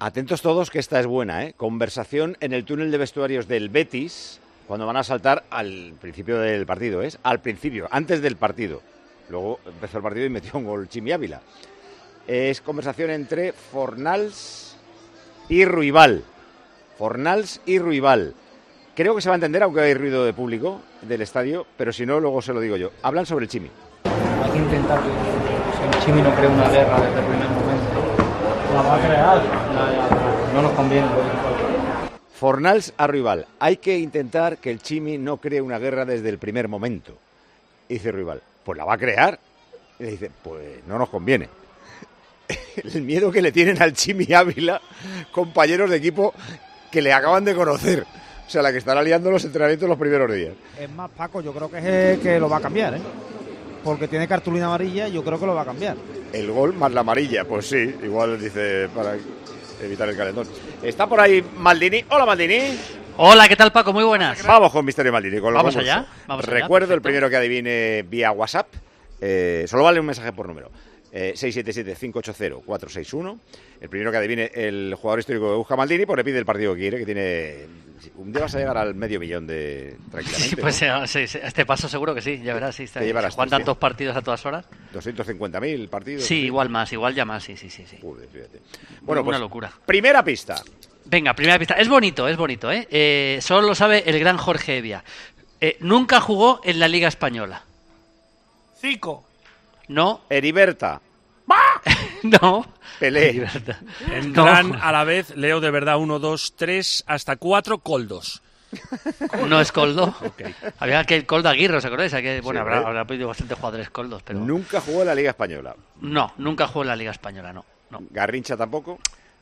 Atentos todos que esta es buena, ¿eh? Conversación en el túnel de vestuarios del Betis cuando van a saltar al principio del partido, ¿es? Al principio, antes del partido. Luego empezó el partido y metió un gol Chimi Ávila. Es conversación entre Fornals y Ruibal. Fornals y Ruibal. Creo que se va a entender, aunque hay ruido de público del estadio, pero si no, luego se lo digo yo. Hablan sobre el Chimi. Hay que intentar que si el Chimi no crea una guerra desde el primer momento. La va a crear. No nos conviene. Fornals a Ruibal. Hay que intentar que el Chimi no cree una guerra desde el primer momento. Y dice Ruibal, pues la va a crear. Y le dice, pues no nos conviene. El miedo que le tienen al Chimi Ávila, compañeros de equipo que le acaban de conocer. O sea, la que estará liando los entrenamientos los primeros días. Es más, Paco, yo creo que es el que lo va a cambiar, ¿eh? Porque tiene cartulina amarilla, yo creo que lo va a cambiar. El gol más la amarilla, pues sí, igual dice para evitar el calentón. Está por ahí Maldini. Hola Maldini. Hola, ¿qué tal Paco? Muy buenas. Vamos con Misterio Maldini. Con Vamos allá, vamos allá, Recuerdo el primero que adivine vía WhatsApp. eh, solo vale un mensaje por número. Eh, 677-580-461. El primero que adivine el jugador histórico de Busca Maldini, pues le pide el partido que quiere, que tiene. Un día vas a llegar al medio millón de. Tranquilamente. Sí, pues ¿no? eh, sí, sí, este paso seguro que sí, ya verás. Sí, está Te llevarás tantos partidos a todas horas. 250.000 partidos. Sí, igual más, igual ya más, sí, sí, sí. sí. Joder, fíjate. Bueno, Una pues, locura. Primera pista. Venga, primera pista. Es bonito, es bonito, ¿eh? Eh, Solo lo sabe el gran Jorge Evia. Eh, nunca jugó en la Liga Española. Cico. No, Heriberta. no. Pelé. Entran No. a la vez, leo de verdad, uno, dos, tres, hasta cuatro coldos. No es Coldo. Había aquel Coldo Aguirre, ¿os acordáis? Aquel- bueno, Sí, habrá, hombre. habrá pedido bastantes jugadores Coldos, pero... Nunca jugó en la Liga Española. No, nunca jugó en la Liga Española, no. no. Garrincha tampoco.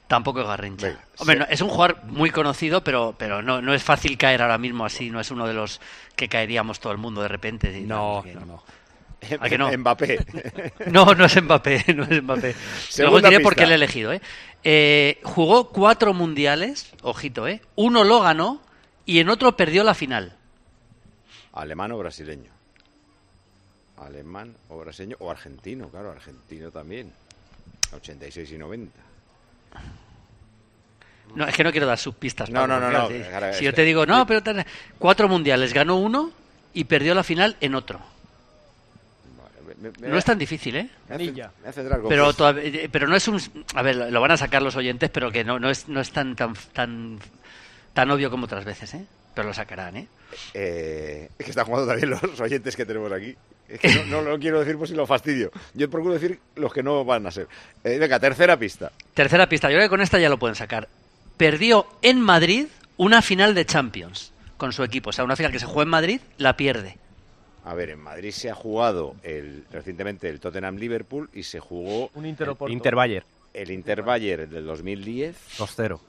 Tampoco es Garrincha. Venga, Hombre, sí. no, es un jugador muy conocido, pero, pero no, no es fácil caer ahora mismo así. No es uno de los que caeríamos todo el mundo de repente. No, no, no. ¿A que no? Mbappé. No, no es Mbappé, no es Mbappé. Luego diré por qué le he elegido, ¿eh? Eh, Jugó cuatro mundiales, ojito, ¿eh? Uno lo ganó y en otro perdió la final. Alemán o brasileño. Alemán o brasileño o argentino, claro, argentino también. 86 y 90. No, es que no quiero dar sus pistas. No, Pablo, no, no, no, Si yo te digo, no, pero cuatro mundiales, ganó uno y perdió la final en otro. No es tan difícil, ¿eh? me Pero, pues- todavía- eh, pero no es un... A ver, lo van a sacar los oyentes, pero que no, no, es, no es tan, tan, tan, tan obvio como otras veces, ¿eh? Pero lo sacarán, ¿eh? Eh, es que están jugando también los oyentes que tenemos aquí. Es que no, no lo quiero decir por si lo fastidio. Yo procuro decir los que no van a ser. Eh, venga, tercera pista. Tercera pista, yo creo que con esta ya lo pueden sacar. Perdió en Madrid una final de Champions con su equipo. O sea, una final que se jugó en Madrid, la pierde. A ver, en Madrid se ha jugado el, recientemente el Tottenham-Liverpool y se jugó Un Inter Oporto. Inter Bayer, el Inter-Bayern del 2010 2-0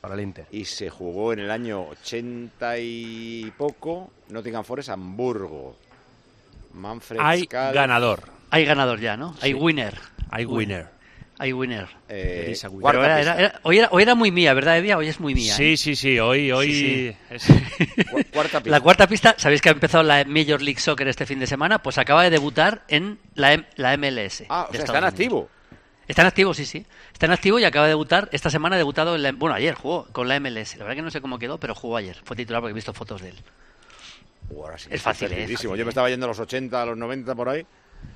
para el Inter. y se jugó en el año 80 y poco Nottingham Forest Hamburgo. Manfred Hay ganador, Hay ganador ya, ¿no? Hay Sí. winner. hay winner. Hay winner. eh, Pero era- era- era- hoy, era, hoy era muy mía, ¿verdad, Evia? Hoy es muy mía. Sí, ¿eh? sí, sí, hoy, hoy Sí, es- cuarta pista. La cuarta pista, ¿sabéis que ha empezado la Major League Soccer este fin de semana? Pues acaba de debutar en la, M- la MLS. Ah, o sea, está en activo. Está en activo, sí, sí. Está en activo y acaba de debutar. Esta semana ha debutado, en la- bueno, ayer jugó con la MLS. La verdad que no sé cómo quedó, pero jugó ayer. Fue titular porque he visto fotos de él. Uh, ahora sí, Es fácil, ¿eh? perdidísimo. fácil, Yo me ¿eh? estaba yendo a los 80, a los 90 por ahí.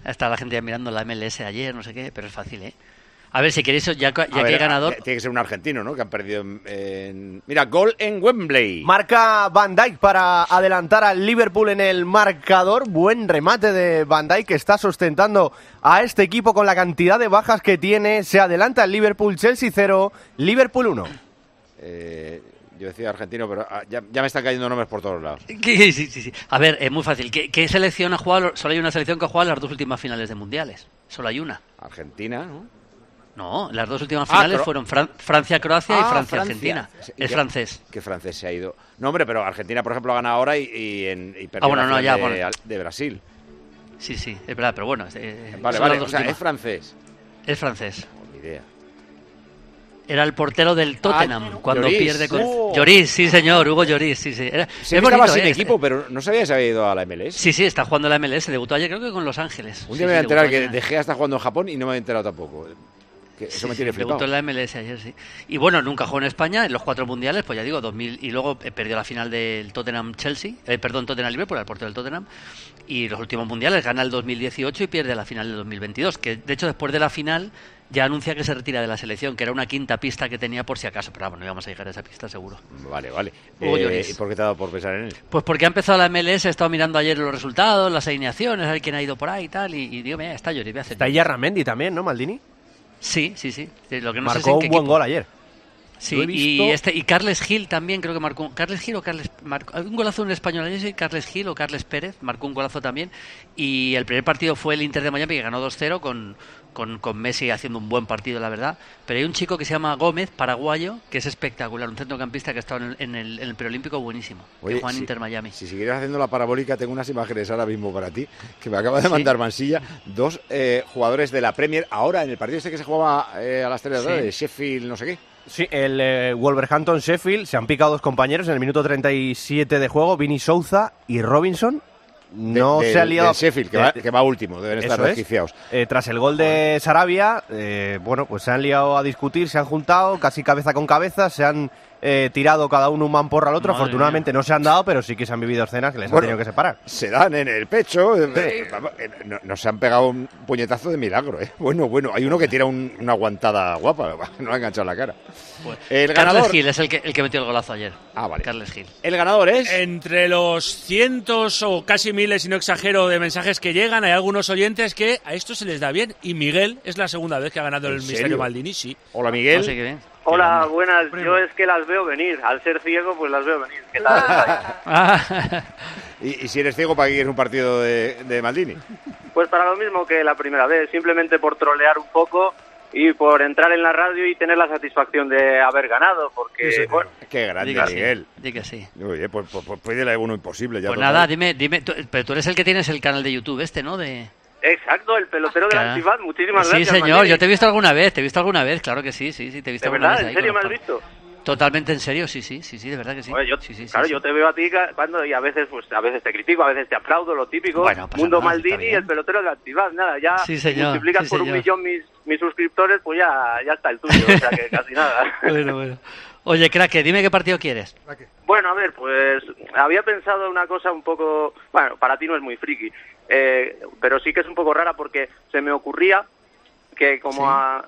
Está la gente ya mirando la MLS ayer, no sé qué, pero es fácil, ¿eh? A ver, si queréis, ya, ya que ver, hay ganador... ah, Tiene que ser un argentino, ¿no? Que han perdido en... en- Mira, gol en Wembley. Marca Van Dijk para adelantar al Liverpool en el marcador. Buen remate de Van Dijk que está sustentando a este equipo con la cantidad de bajas que tiene. Se adelanta el Liverpool, Chelsea 0, Liverpool 1. Eh, yo decía argentino, pero ah, ya, ya me están cayendo nombres por todos lados. Sí, sí, sí, sí. A ver, es muy fácil. ¿Qué, qué selección ha jugado? Solo hay una selección que ha jugado las dos últimas finales de mundiales. Solo hay una. Argentina, ¿no? No, las dos últimas Ah, finales fueron Fran- Francia-Croacia y Ah, Francia-Argentina. Francia. Es francés. Que francés se ha ido. No, hombre, pero Argentina, por ejemplo, gana ahora y, y, en, y perdió Ah, bueno, no, ya, de, bueno. de Brasil. Sí, sí, es verdad, pero bueno. eh, Vale, vale, o sea, últimas. es francés. Es francés. Ni idea. Era el portero del Tottenham cuando Lloris. pierde con. Oh. Lloris, sí, señor, Hugo Lloris, sí, sí. Era- Sí, es que estaba sin ¿eh? equipo, pero no sabía si se había ido a la MLS. Sí, sí, está jugando en la MLS. Debutó ayer, creo que con Los Ángeles. Un Sí, día me voy a enterar que. De Gea está jugando en Japón y no me he enterado tampoco. Que eso Sí, me sí, tiene flipado. en la MLS ayer, sí. Y bueno, nunca jugó en España en los cuatro mundiales, pues ya digo, 2000 y luego eh, perdió la final del Tottenham-Chelsea, eh, perdón, Tottenham-Liverpool, el portero del Tottenham. Y los últimos mundiales gana el 2018 y pierde la final del 2022, que de hecho después de la final ya anuncia que se retira de la selección, que era una quinta pista que tenía por si acaso, pero vamos, no íbamos a llegar a esa pista seguro. Vale, vale. Eh. ¿Y por qué te ha dado por pensar en él? Pues porque ha empezado la MLS, he estado mirando ayer los resultados, las alineaciones, a ver quién ha ido por ahí y tal, y, y digo, mira, está Lloris, voy a hacer. Está Yarramendi también, ¿no, Maldini? Sí, sí, sí. Sí, Lo que no sé es Marcó un qué buen equipo. gol ayer. Sí, visto. y este y Carles Gil también creo que marcó. ¿Carles Gil o Carles marcó un golazo en español? Si Carles Gil o Carles Pérez marcó un golazo también. Y el primer partido fue el Inter de Miami que ganó 2-0 con, con, con Messi haciendo un buen partido, la verdad. Pero hay un chico que se llama Gómez, paraguayo, que es espectacular, un centrocampista que ha estado en el, en el, en el preolímpico buenísimo. Oye, que juega en si- Inter Miami. Si siguieras haciendo la parabólica, tengo unas imágenes ahora mismo para ti, que me acaba de ¿Sí? mandar Mansilla. Dos eh, jugadores de la Premier, ahora en el partido este que se jugaba eh, a las 3 de la tarde, Sí. Sheffield, no sé qué. Sí, el eh, Wolverhampton Sheffield se han picado dos compañeros en el minuto 37 de juego, Vini Souza y Robinson. De- No se ha liado. del Sheffield, que, va, que va último, deben estar Eso es. desquiciados. Eh, tras el gol de Sarabia, eh, bueno, pues se han liado a discutir, se han juntado casi cabeza con cabeza, se han eh, tirado cada uno un man porra al otro. Madre Afortunadamente no se han dado, pero sí que se han vivido escenas que les Bueno, han tenido que separar. Se dan en el pecho. eh, vamos, eh, no, no se han pegado un puñetazo de milagro. ¿eh? Bueno, bueno, hay uno que tira un- una aguantada guapa, no le ha enganchado la cara. Bueno, El Carles ganador. Gil es el que, el que metió el golazo ayer. Ah, vale. Carles Gil. El ganador es. Entre los cientos o casi miles, si no exagero, de mensajes que llegan, hay algunos oyentes que a esto se les da bien. Y Miguel es la segunda vez que ha ganado ¿En el serio? Misterio Maldini, sí. Hola, Miguel. No sé qué bien. Hola, buenas. Yo es que las veo venir. Al ser ciego, pues las veo venir. ¿Qué tal? Ah, Y, y si eres ciego, ¿para qué quieres un partido de, de Maldini? Pues para lo mismo que la primera vez, simplemente por trolear un poco y por entrar en la radio y tener la satisfacción de haber ganado, porque, bueno, Qué grande, di que sí, Miguel. di que sí. Oye, pues, pues, pues pídele uno imposible. Ya Pues nada, dime, dime, tú- pero tú eres el que tienes el canal de YouTube este, ¿no? De... exacto, el pelotero del Claro. Antifaz, muchísimas sí, gracias. señor, Maldini. yo te he visto alguna vez, te he visto alguna vez, claro que sí, sí, sí, te he visto ¿De alguna verdad? vez ¿En ahí serio me has visto? Totalmente en serio, sí, sí, sí, sí, de verdad que sí. Yo, Sí, sí, sí, claro, sí. yo te veo a ti cuando y a veces pues a veces te critico, a veces te aplaudo, lo típico. Bueno, Mundo nada, Maldini y el pelotero del Antifaz, nada, ya Sí, señor, multiplicas sí, por un señor. millón mis, mis suscriptores, pues ya, ya está el tuyo, o sea que casi nada. Bueno, bueno. Oye, crack, dime qué partido quieres. Bueno, a ver, pues había pensado una cosa un poco, bueno, para ti no es muy friki, eh, pero sí que es un poco rara porque se me ocurría que como Sí. a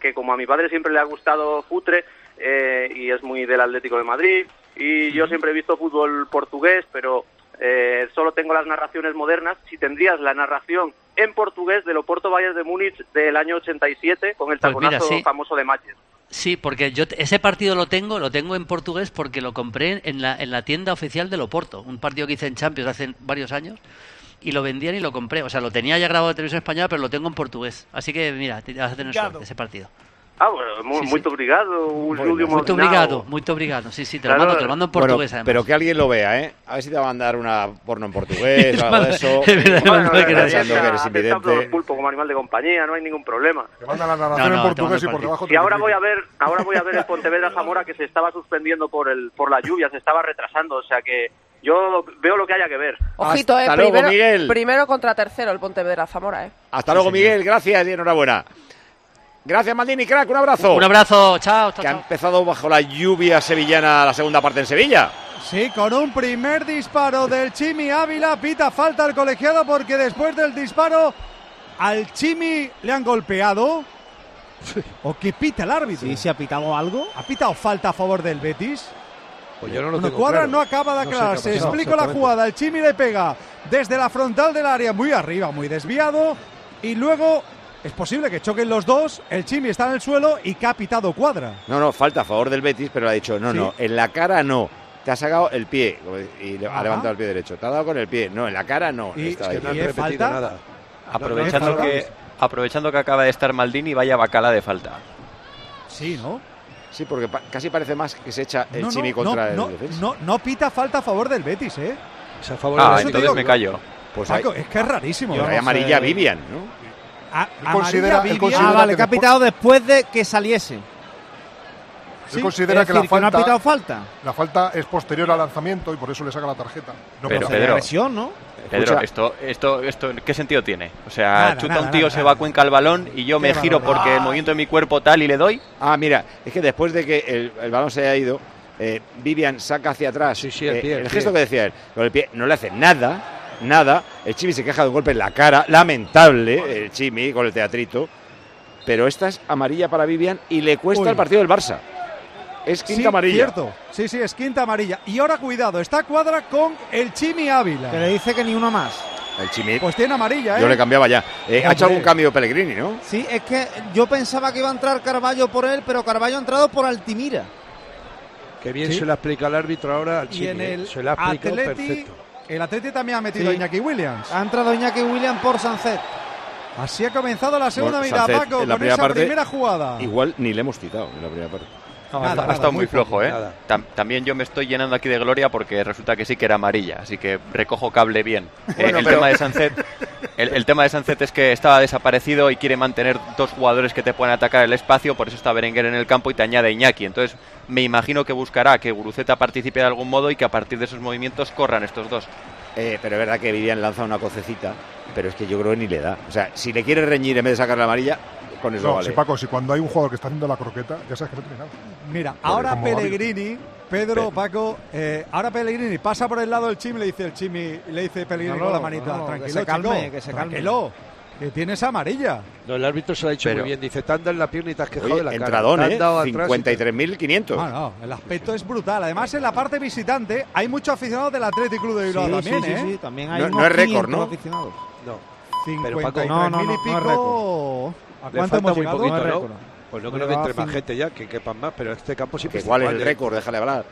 que como a mi padre siempre le ha gustado Futre eh, y es muy del Atlético de Madrid y yo siempre he visto fútbol portugués, pero eh, solo tengo las narraciones modernas. Si tendrías la narración en portugués del Oporto Bayern de Múnich del año 87 con el Pues mira, taconazo sí. famoso de Matches. Sí, porque yo ese partido lo tengo, lo tengo en portugués porque lo compré en la, en la tienda oficial del Oporto, un partido que hice en Champions hace varios años y lo vendían y lo compré. O sea, lo tenía ya grabado de televisión española, pero lo tengo en portugués. Así que mira, vas a tener suerte ese partido. Ah, bueno, muy, Sí, sí. muito obrigado. Un Muy último obrigado, muy obrigado. Sí, sí, te lo Claro. mando, te lo mando en Bueno, portugués además. pero que alguien lo vea, ¿eh? A ver si te va a mandar una porno en portugués o algo de eso. Es verdad, Bueno, no que creas. pensando que eres invidente. pulpo como animal de compañía, no hay ningún problema. Te manda la No, narración no, en te portugués y por debajo Y ahora voy a ver, ahora voy a ver el Pontevedra Zamora que se estaba suspendiendo por el por la lluvia, se estaba retrasando, o sea que yo veo lo que haya que ver. Ojito, eh. Hasta luego, primero, Miguel. primero contra tercero el Pontevedra Zamora, eh. Hasta luego, Miguel. Gracias y enhorabuena. Gracias, Maldini, crack. Un abrazo. Un abrazo, chao, chao, Que ha empezado bajo la lluvia sevillana la segunda parte en Sevilla. Sí, con un primer disparo del Chimi Ávila, pita falta al colegiado porque después del disparo al Chimi le han golpeado. ¿O qué pita el árbitro? Sí, se ha pitado algo. ¿Ha pitado falta a favor del Betis? Pues yo no lo Bueno, tengo Cuadra claro. no acaba de No sé aclararse. pasado Explico la jugada. El Chimi le pega desde la frontal del área, muy arriba, muy desviado. Y luego es posible que choquen los dos. El Chimi está en el suelo y que ha pitado Cuadra. No, no, falta a favor del Betis, pero ha dicho, no, Sí. no, en la cara no. Te ha sacado el pie y le- ha Ajá. levantado el pie derecho. Te ha dado con el pie. No, en la cara no. Y- es que No han ¿Y es repetido falta? nada. Aprovechando que, aprovechando que acaba de estar Maldini, vaya bacala de falta. Sí, ¿no? Sí, porque pa- casi parece más que se echa el No, Chimi no, contra no, el defensa. no, no pita falta a favor del Betis, ¿eh? Ah, entonces digo me callo. Pues Paco, hay- es que es rarísimo. Amarilla Vivian, ¿no? A- considera- Ah, vale, que ha pitado después de que saliese. Él considera es que la decir, que no ha falta, pitado falta. la falta es posterior al lanzamiento y por eso le saca la tarjeta. No Pero. Pedro, agresión, ¿no? Pedro, esto, esto, esto, ¿qué sentido tiene? O sea, Nada, chuta nada, un tío, nada, se nada. va a cuenca al balón y yo me giro porque el movimiento de mi cuerpo tal y le doy. Ah, mira, es que después de que el, el balón se haya ido, eh, Vivian saca hacia atrás. el eh, pie, el pie. gesto que decía él, con el pie, no le hace nada, nada. El Chimi se queja de un golpe en la cara, lamentable, el Chimi con el teatrito. Pero esta es amarilla para Vivian y le cuesta Uy. el partido del Barça. Es quinta Sí, amarilla. Cierto. Sí, sí, es quinta amarilla. Y ahora cuidado, está cuadra con el Chimi Ávila. Que le dice que ni uno más. El Chimi. Pues tiene amarilla, ¿eh? Yo le cambiaba ya. Eh, ha hecho algún cambio Pellegrini, ¿no? Sí, es que yo pensaba que iba a entrar Carballo por él, pero Carballo ha entrado por Altimira. Que bien Sí. se le explica el árbitro ahora al Y Chimi. en ¿eh? el Se le ha explicado perfecto. El Atleti también ha metido a Sí. Iñaki Williams. Ha entrado Iñaki William por Sancet. Así ha comenzado la segunda Bueno, mitad, Paco, en la con primera esa parte, primera jugada. Igual ni le hemos citado en la primera parte. No, Nada, ha- nada, estado muy muy flojo, ¿eh? Tam- también yo me estoy llenando aquí de gloria porque resulta que sí que era amarilla, así que recojo cable bien. Eh, el pero- tema de Sancet, el, el tema de es que estaba desaparecido y quiere mantener dos jugadores que te pueden atacar el espacio, por eso está Berenguer en el campo y te añade Iñaki. Entonces me imagino que buscará que Guruceta participe de algún modo y que a partir de esos movimientos corran estos dos. Eh, pero es verdad que Vivian lanza una cocecita, pero es que yo creo que ni le da. O sea, si le quiere reñir en vez de sacar la amarilla, con eso No, vale. si Paco, si cuando hay un jugador que está haciendo la croqueta, ya sabes que no tiene nada. Mira, Pero ahora Pellegrini, Pedro, Pe- Paco, eh, ahora Pellegrini pasa por el lado del Chimi, le dice el Chimi, le dice Pellegrini No, con la manita, no, no, que tranquilo, se calme, chico, que se calme". tranquilo, que tienes amarilla. No, el árbitro se lo ha dicho Pero- muy bien. Dice, te han dado en la pierna y te has quejado Oye, de la cara. entradón, han ¿eh? dado atrás y te- 53.500. Ah, no, el aspecto es brutal. Además, en la parte visitante hay muchos aficionados del Athletic Club de Bilbao Sí, también, sí, sí, ¿eh? sí, también hay No- unos no es récord, 500 ¿no? aficionados. No. 53 No, no, no, y no es pico. ¿A cuánto hemos muy llegado? poquito, No ¿no? Pues no creo que entre más gente ya, que quepan más, pero este campo siempre ¿Cuál es igual, el récord? Déjale hablar.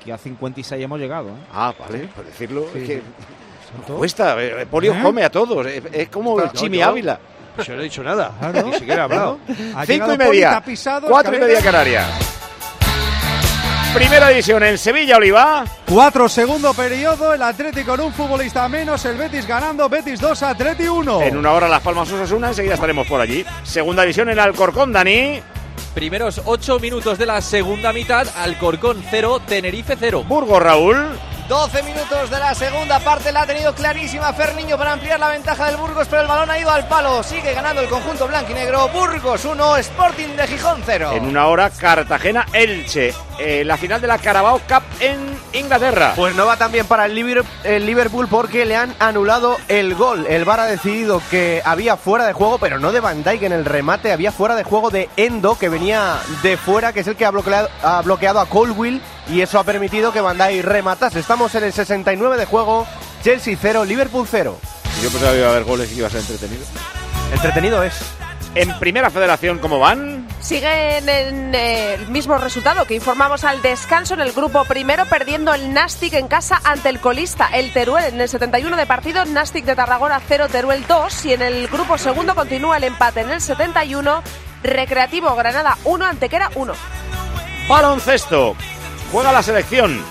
Aquí a 56 hemos llegado. ¿eh? Ah, vale, por decirlo. Sí, es que sí. cuesta. eh, Polio ¿Eh? come a todos. Es, es como el No, Chimi Ávila. Yo no he dicho nada. Claro. Ni siquiera he hablado. Ha Cinco y media. Cuatro y media Canarias. Primera división en Sevilla, Oliva. Cuatro, segundo periodo, el Atlético con un futbolista menos, el Betis ganando, Betis 2, Atleti 1. En una hora Las Palmas Osasuna, enseguida estaremos por allí. Segunda división en Alcorcón, Dani. Primeros 8 minutos de la segunda mitad, Alcorcón 0, Tenerife 0. Burgos, Raúl. 12 minutos de la segunda parte la ha tenido clarísima Ferniño para ampliar la ventaja del Burgos, pero el balón ha ido al palo. Sigue ganando el conjunto blanquinegro. Burgos 1, Sporting de Gijón 0. En una hora, Cartagena, Elche. Eh, la final de la Carabao Cup en Inglaterra. Pues no va tan bien para el Liverpool porque le han anulado el gol. El VAR ha decidido que había fuera de juego, pero no de Van Dijk en el remate, había fuera de juego de Endo que venía de fuera, que es el que ha bloqueado, ha bloqueado a Colwill y eso ha permitido que Van Dijk rematase. Estamos en el 69 de juego, Chelsea 0, Liverpool 0. Yo pensaba que iba a haber goles y iba a ser entretenido. Entretenido es. En Primera Federación, ¿cómo van? Siguen en eh, el mismo resultado que informamos al descanso en el grupo primero, perdiendo el Nastic en casa ante el colista, el Teruel. En el 71 de partido, Nastic de Tarragona 0, Teruel 2. Y en el grupo segundo continúa el empate en el 71, Recreativo Granada 1, Antequera 1. Baloncesto. Juega la selección.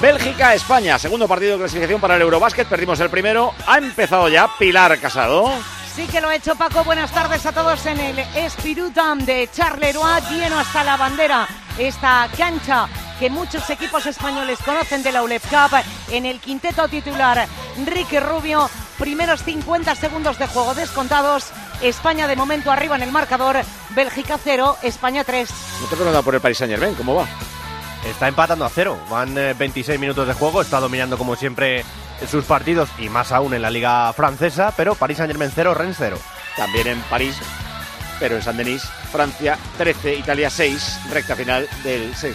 Bélgica, España. Segundo partido de clasificación para el Eurobásquet. Perdimos el primero. Ha empezado ya Pilar Casado. Sí que lo ha hecho Paco. Buenas tardes a todos en el Espirutam de Charleroi, lleno hasta la bandera. Esta cancha que muchos equipos españoles conocen de la ULEP Cup. En el quinteto titular, Ricky Rubio. Primeros 50 segundos de juego descontados. España de momento arriba en el marcador. Bélgica 0, España 3. No te he preguntado por el Paris Saint Germain. ¿Cómo va? Está empatando a cero. Van eh, 26 minutos de juego. Está dominando como siempre sus partidos y más aún en la liga francesa. Pero París Saint Germain 0, Rennes 0. También en París, pero en San Denis, Francia 13, Italia 6, recta final del 6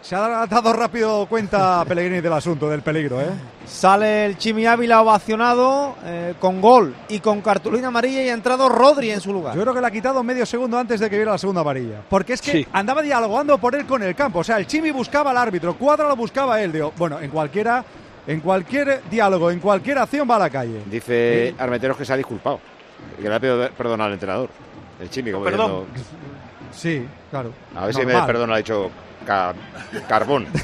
Se ha dado rápido cuenta Pellegrini del asunto, del peligro, ¿eh? Sale el Chimi Ávila ovacionado eh, con gol y con cartulina amarilla y ha entrado Rodri en su lugar. Yo creo que le ha quitado medio segundo antes de que viera la segunda amarilla. Porque es que Sí. andaba dialogando por él con el campo. O sea, el Chimi buscaba al árbitro, Cuadra lo buscaba él. Digo, bueno, en cualquiera, en cualquier diálogo, en cualquier acción va a la calle. Dice Armenteros que se ha disculpado. Que le ha pedido perdón al entrenador. El Chimi, como Perdón. diciendo, Sí, claro. A ver si me perdona, ha dicho ca- carbón.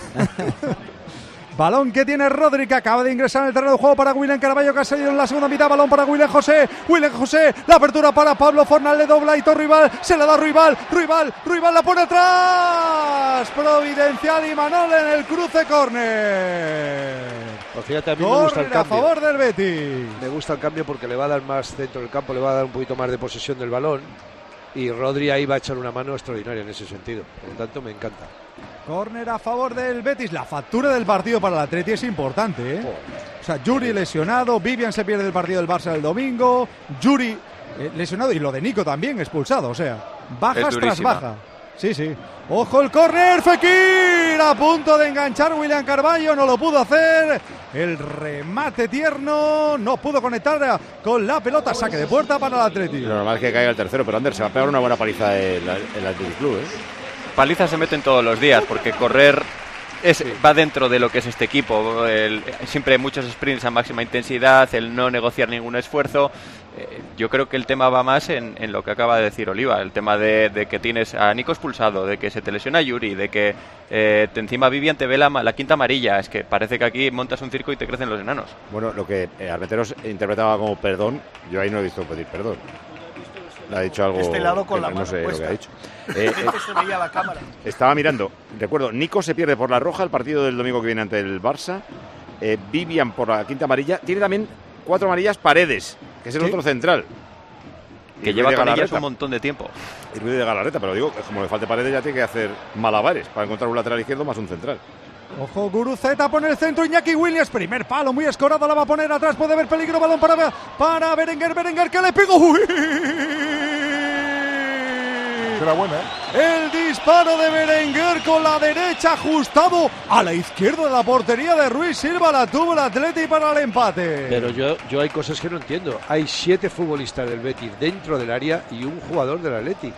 Balón que tiene Rodri, que acaba de ingresar en el terreno de juego para William Caraballo, que ha salido en la segunda mitad. Balón para William José. William José, la apertura para Pablo Fornal, le dobla Hito Rival. Se la da Rival, Rival, Rival la pone atrás. Providencial y Manol en el cruce córner. Pues fíjate, a mí me gusta el Córner a cambio. favor del Betis. Me gusta el cambio porque le va a dar más centro del campo, le va a dar un poquito más de posesión del balón. Y Rodri ahí va a echar una mano extraordinaria en ese sentido. Por lo tanto, me encanta. Córner a favor del Betis. La factura del partido para el Atleti es importante, ¿eh? O sea, Yuri lesionado, Vivian se pierde el partido del Barça el domingo, Yuri eh, lesionado y lo de Nico también expulsado. O sea, bajas tras baja. Sí, sí. Ojo el córner, Fekir a punto de enganchar William Carballo, no lo pudo hacer. El remate tierno, no pudo conectar con la pelota, saque de puerta para el Atleti. Lo normal es que caiga el tercero, pero Ander se va a pegar una buena paliza el, el Athletic Club, ¿eh? Palizas se meten todos los días porque correr es, va dentro de lo que es este equipo. El- siempre muchos sprints a máxima intensidad, el no negociar ningún esfuerzo. Eh, yo creo que el tema va más en, en lo que acaba de decir Oliva, el tema de, de que tienes a Nico expulsado, de que se te lesiona Yuri, de que eh, te encima Vivian te ve la, ma- la quinta amarilla. Es que parece que aquí montas un circo y te crecen los enanos. Bueno, lo que eh, interpretaba como perdón, yo ahí no he visto pedir perdón. Le ha dicho algo. Este lado con la no mano sé lo que ha dicho. Eh, eh, se veía la cámara. Estaba mirando, recuerdo, Nico se pierde por la roja el partido del domingo que viene ante el Barça. eh, Vivian por la quinta amarilla. Tiene también cuatro amarillas Paredes, que es el Sí. otro central. Que Y lleva con ellas un montón de tiempo. Y Ruiz de Galarreta, pero digo, como le falte Paredes ya tiene que hacer malabares para encontrar un lateral izquierdo más un central. Ojo, Guruceta pone el centro, Iñaki Williams, primer palo, muy escorado, la va a poner atrás, puede haber peligro, balón para, para Berenguer, Berenguer que le pegó. ¡Uy! Era buena, ¿eh? El disparo de Berenguer con la derecha ajustado a la izquierda de la portería de Ruiz Silva, la tuvo el Atleti para el empate. Pero yo, yo hay cosas que no entiendo. Hay siete futbolistas del Betis dentro del área y un jugador del Atleti.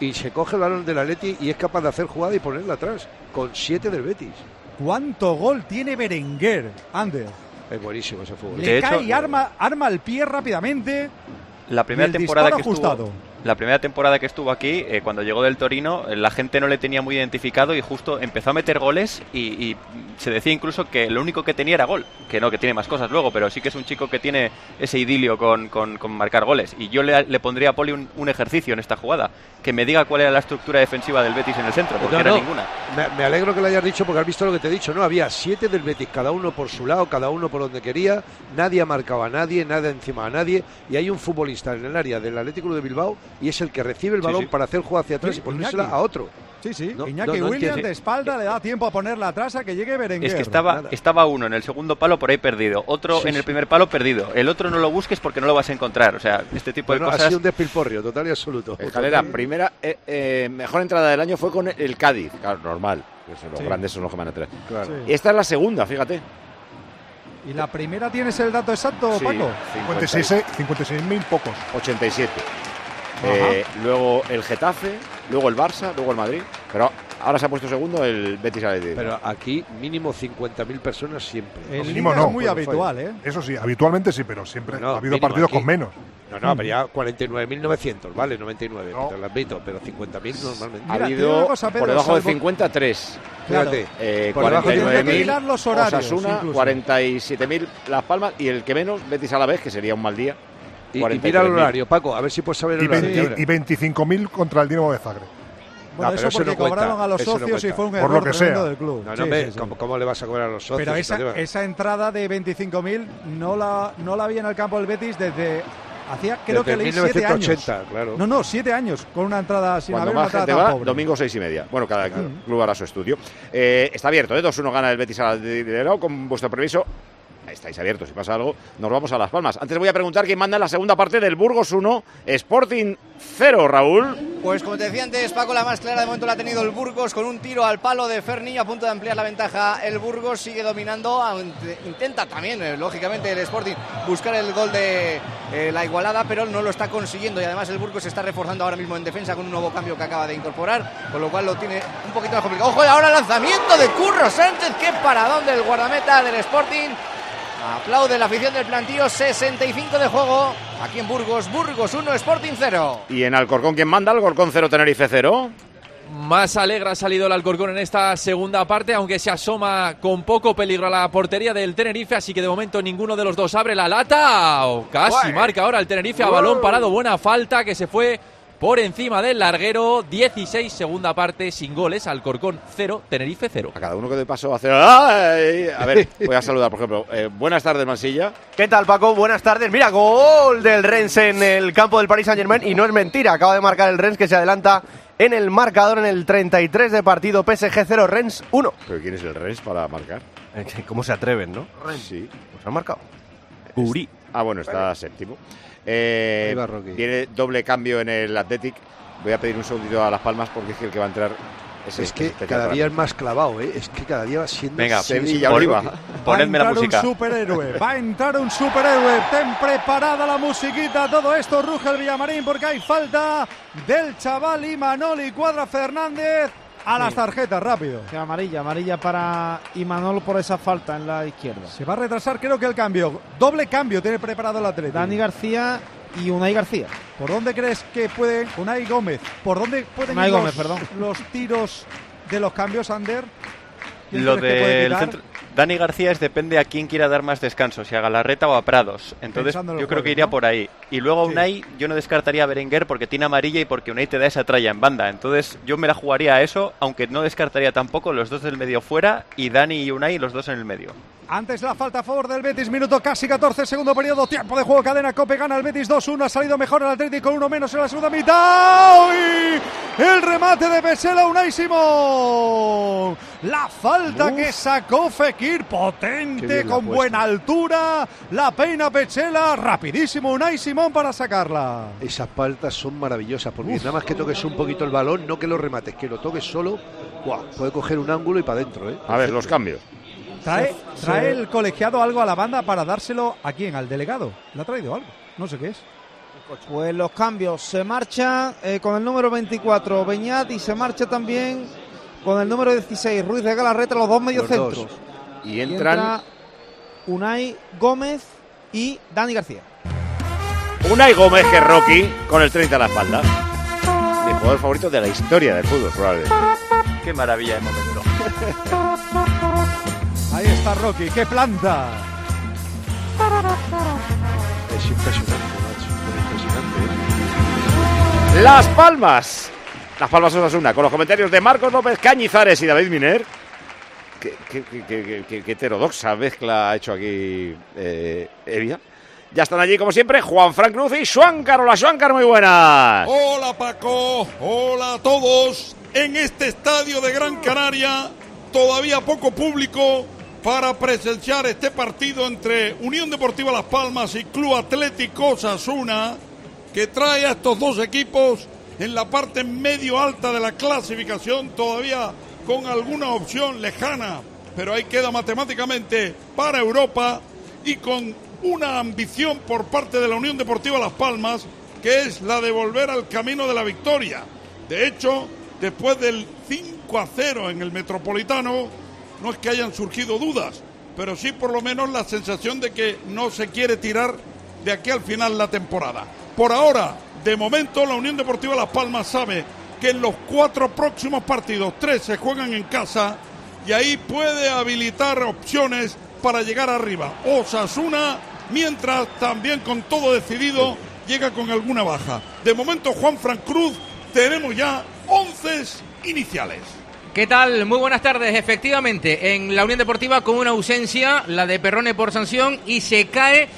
Y se coge el balón del Atleti y es capaz de hacer jugada y ponerla atrás. Con siete del Betis. ¿Cuánto gol tiene Berenguer, Ander? Es buenísimo ese fútbol. Le cae y arma, arma el pie rápidamente. La primera Y el temporada que estuvo, ajustado. La primera temporada que estuvo aquí, eh, cuando llegó del Torino, eh, la gente no le tenía muy identificado y justo empezó a meter goles y, y se decía incluso que lo único que tenía era gol, que no, que tiene más cosas luego, pero sí que es un chico que tiene ese idilio con, con- con marcar goles. Y yo le, le pondría a Poli un, un ejercicio en esta jugada, que me diga cuál era la estructura defensiva del Betis en el centro, porque No, era no. ninguna. Me, me alegro que lo hayas dicho porque has visto lo que te he dicho. No, había siete del Betis, cada uno por su lado, cada uno por donde quería. Nadie ha marcado a nadie, nada encima a nadie. Y hay un futbolista en el área del Atlético de Bilbao y es el que recibe el balón sí. para hacer juego hacia atrás Sí, y ponérsela Iñaki. a otro. Sí, sí. No, Iñaki no, no Williams de espalda le da tiempo a ponerla atrás a que llegue Berenguer. Es que estaba, estaba uno en el segundo palo por ahí perdido, otro Sí, en el primer palo perdido. El otro no lo busques porque no lo vas a encontrar. O sea, este tipo de Bueno, ha cosas. sido un despilporrio, total y absoluto. Escalera, Total. primera, eh, eh, mejor entrada del año fue con el Cádiz. Claro, normal. los Sí. grandes son los que van a entrar. Claro. Esta es la segunda, fíjate. ¿Y la primera tienes el dato exacto, Sí, Paco? 56 56.000 pocos. 87. Eh, luego el Getafe, luego el Barça, luego el Madrid. Pero ahora se ha puesto segundo el Betis Athletic. Pero aquí mínimo 50.000 personas siempre. El mínimo Liga no, es muy pues, habitual, ¿eh? Eso sí, habitualmente sí, pero siempre No, ha habido mínimo partidos aquí. con menos. No, no, pero ya 49.900, vale, 99, te lo admito, pero 50.000 normalmente. ha habido cosa, Pedro, por debajo de salvo- 50, 3. Claro. Fíjate, Eh, por debajo de Tendría que 49.000 mirar los horarios, Osasuna, incluso. 47.000 Las Palmas y el que menos, Betis a la vez, que sería un mal día. Y, y 43.000. mira el horario, Paco, a ver si puedes saber el Y, horario. 20 y 25.000 contra el Dinamo de Zagreb. Bueno, No, eso porque no cuenta, cobraron a los eso no socios y cuenta. fue un Por error lo que tremendo sea. del club. No, no, Sí, hombre, sí, sí. ¿cómo, cómo le vas a cobrar a los socios? Pero esa, esa entrada de 25.000 no la, no la había en el campo del Betis desde hacía, creo Desde que leí siete años. 1980, claro. No, no, siete años con una entrada sin Cuando haber más gente va, pobre. domingo seis y media. Bueno, cada club hará su estudio. Eh, está abierto, ¿eh? 2-1 gana el Betis al Dinero. Con vuestro permiso, estáis abiertos, si pasa algo, nos vamos a Las Palmas. Antes voy a preguntar quién manda en la segunda parte del Burgos 1, Sporting 0, Raúl. Pues como te decía antes, Paco, la más clara de momento la ha tenido el Burgos con un tiro al palo de Ferniño a punto de ampliar la ventaja. El Burgos sigue dominando, intenta también, eh, lógicamente, el Sporting buscar el gol de eh, la igualada, pero no lo está consiguiendo y además el Burgos se está reforzando ahora mismo en defensa con un nuevo cambio que acaba de incorporar, con lo cual lo tiene un poquito más complicado. Ojo, y ahora lanzamiento de Curro Sánchez, qué paradón del guardameta del Sporting. Aplaude la afición del plantío, 65 de juego. Aquí en Burgos, Burgos 1, Sporting 0. ¿Y en Alcorcón quién manda? Alcorcón 0, Tenerife 0. Más alegre ha salido el Alcorcón en esta segunda parte, aunque se asoma con poco peligro a la portería del Tenerife, así que de momento ninguno de los dos abre la lata. O casi marca ahora el Tenerife a balón parado, buena falta que se fue por encima del larguero. 16, segunda parte, sin goles. Alcorcón 0, Tenerife 0. A cada uno que de paso hace. ¡Ay! A ver, voy a saludar, por ejemplo. Eh, buenas tardes, Mansilla. ¿Qué tal, Paco? Buenas tardes. Mira, gol del Rennes en el campo del Paris Saint Germain. Y no es mentira, acaba de marcar el Rennes que se adelanta en el marcador en el 33 de partido. PSG 0, Rennes 1. ¿Pero quién es el Rennes para marcar? ¿Cómo se atreven, no? Sí. Pues han marcado. Uri. Ah, bueno, está séptimo. Eh, tiene doble cambio en el Athletic. Voy a pedir un segundito a Las Palmas porque es que el que va a entrar es, Es que este cada para día es más clavado, ¿eh? Es que cada día va siendo... Venga, Sevilla, Oliva. Rocky. Va a entrar un superhéroe, va a entrar un superhéroe. Ten preparada la musiquita, todo esto ruge el Villamarín porque hay falta del chaval Imanol y Cuadra Fernández a las tarjetas, rápido. Que amarilla, amarilla para Imanol por esa falta en la izquierda. Se va a retrasar, creo que el cambio. Doble cambio tiene preparado el Atlético. Dani García y Unai García. ¿Por dónde crees que puede Unai Gómez? ¿Por dónde pueden Unai ir los, Gómez, perdón. los tiros de los cambios, Ander? ¿Quién Lo crees que puede del quitar? centro. Dani García es depende a quién quiera dar más descanso, si a Galarreta o a Prados. Entonces yo creo que iría ¿no? por ahí. Y luego a Unai yo no descartaría a Berenguer porque tiene amarilla y porque Unai te da esa tralla en banda. Entonces yo me la jugaría a eso, aunque no descartaría tampoco los dos del medio fuera y Dani y Unai los dos en el medio. Antes la falta a favor del Betis, minuto casi 14, segundo periodo, tiempo de juego, cadena Cope, gana el Betis 2-1, ha salido mejor el Atlético, uno menos en la segunda mitad. ¡Uy! El remate de Pesela, Unai Simón. La falta que sacó Fekir, potente, con buena altura. La peina Pesela, rapidísimo Unai Simón para sacarla. Esas faltas son maravillosas, porque nada más que toques un poquito el balón, no que lo remates, que lo toques solo, puede coger un ángulo y para adentro, ¿eh? A ver, los cambios. Trae, trae el colegiado algo a la banda para dárselo a quién, al delegado. Le ha traído algo, no sé qué es. Pues los cambios. Se marcha eh, con el número 24 Beñat y se marcha también con el número 16 Ruiz de Galarreta, los dos mediocentros. Y Y entran entra Unai Gómez y Dani García. Unai Gómez, que es Rocky, con el 30 a la espalda. Mi jugador favorito de la historia del fútbol, probablemente. Qué maravilla de momento. Rocky, qué planta. Es impresionante, macho, pero impresionante. ¿eh? Las Palmas. Las Palmas Osasuna, con los comentarios de Marcos López Cañizares y David Miner. Qué, qué- qué- qué- qué- qué heterodoxa mezcla ha hecho aquí eh, Evia. Ya están allí, como siempre, Juan Frank Cruz y Juan Carola. Juan Car, muy buenas. Hola Paco, hola a todos. En este estadio de Gran Canaria, todavía poco público para presenciar este partido entre Unión Deportiva Las Palmas y Club Atlético Osasuna, que trae a estos dos equipos en la parte medio alta de la clasificación, todavía con alguna opción lejana, pero ahí queda matemáticamente para Europa y con una ambición por parte de la Unión Deportiva Las Palmas, que es la de volver al camino de la victoria. De hecho, después del 5 a 0 en el Metropolitano, no es que hayan surgido dudas, pero sí por lo menos la sensación de que no se quiere tirar de aquí al final la temporada. Por ahora, de momento, la Unión Deportiva Las Palmas sabe que en los cuatro próximos partidos, tres se juegan en casa y ahí puede habilitar opciones para llegar arriba. Osasuna, mientras también con todo decidido, llega con alguna baja. De momento, Juan Fran Cruz, tenemos ya 11 iniciales. ¿Qué tal? Muy buenas tardes. Efectivamente, en la Unión Deportiva con una ausencia, la de Perrone por sanción, y se cae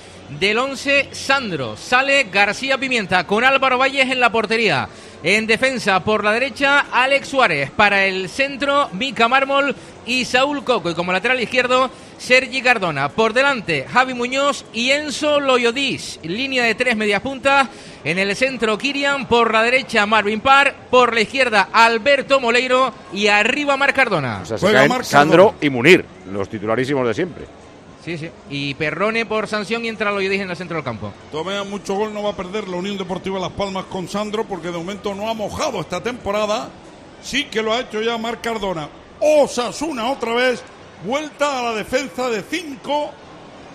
del 11 Sandro. Sale García Pimienta con Álvaro Valles en la portería. En defensa por la derecha, Alex Suárez. Para el centro, Mica Mármol y Saúl Coco. Y como lateral izquierdo, Sergi Cardona. Por delante, Javi Muñoz y Enzo Loyodis. Línea de tres medias puntas. En el centro, Kirian. Por la derecha, Marvin Parr. Por la izquierda, Alberto Moleiro. Y arriba, Marc Cardona. O sea, se caen Sandro y Munir, los titularísimos de siempre. Sí, sí. Y Perrone por sanción y entra Loyodis en el centro del campo. Todavía mucho gol no va a perder la Unión Deportiva Las Palmas con Sandro porque de momento no ha mojado esta temporada. Sí que lo ha hecho ya Marc Cardona. Osasuna otra vez. Vuelta a la defensa de 5.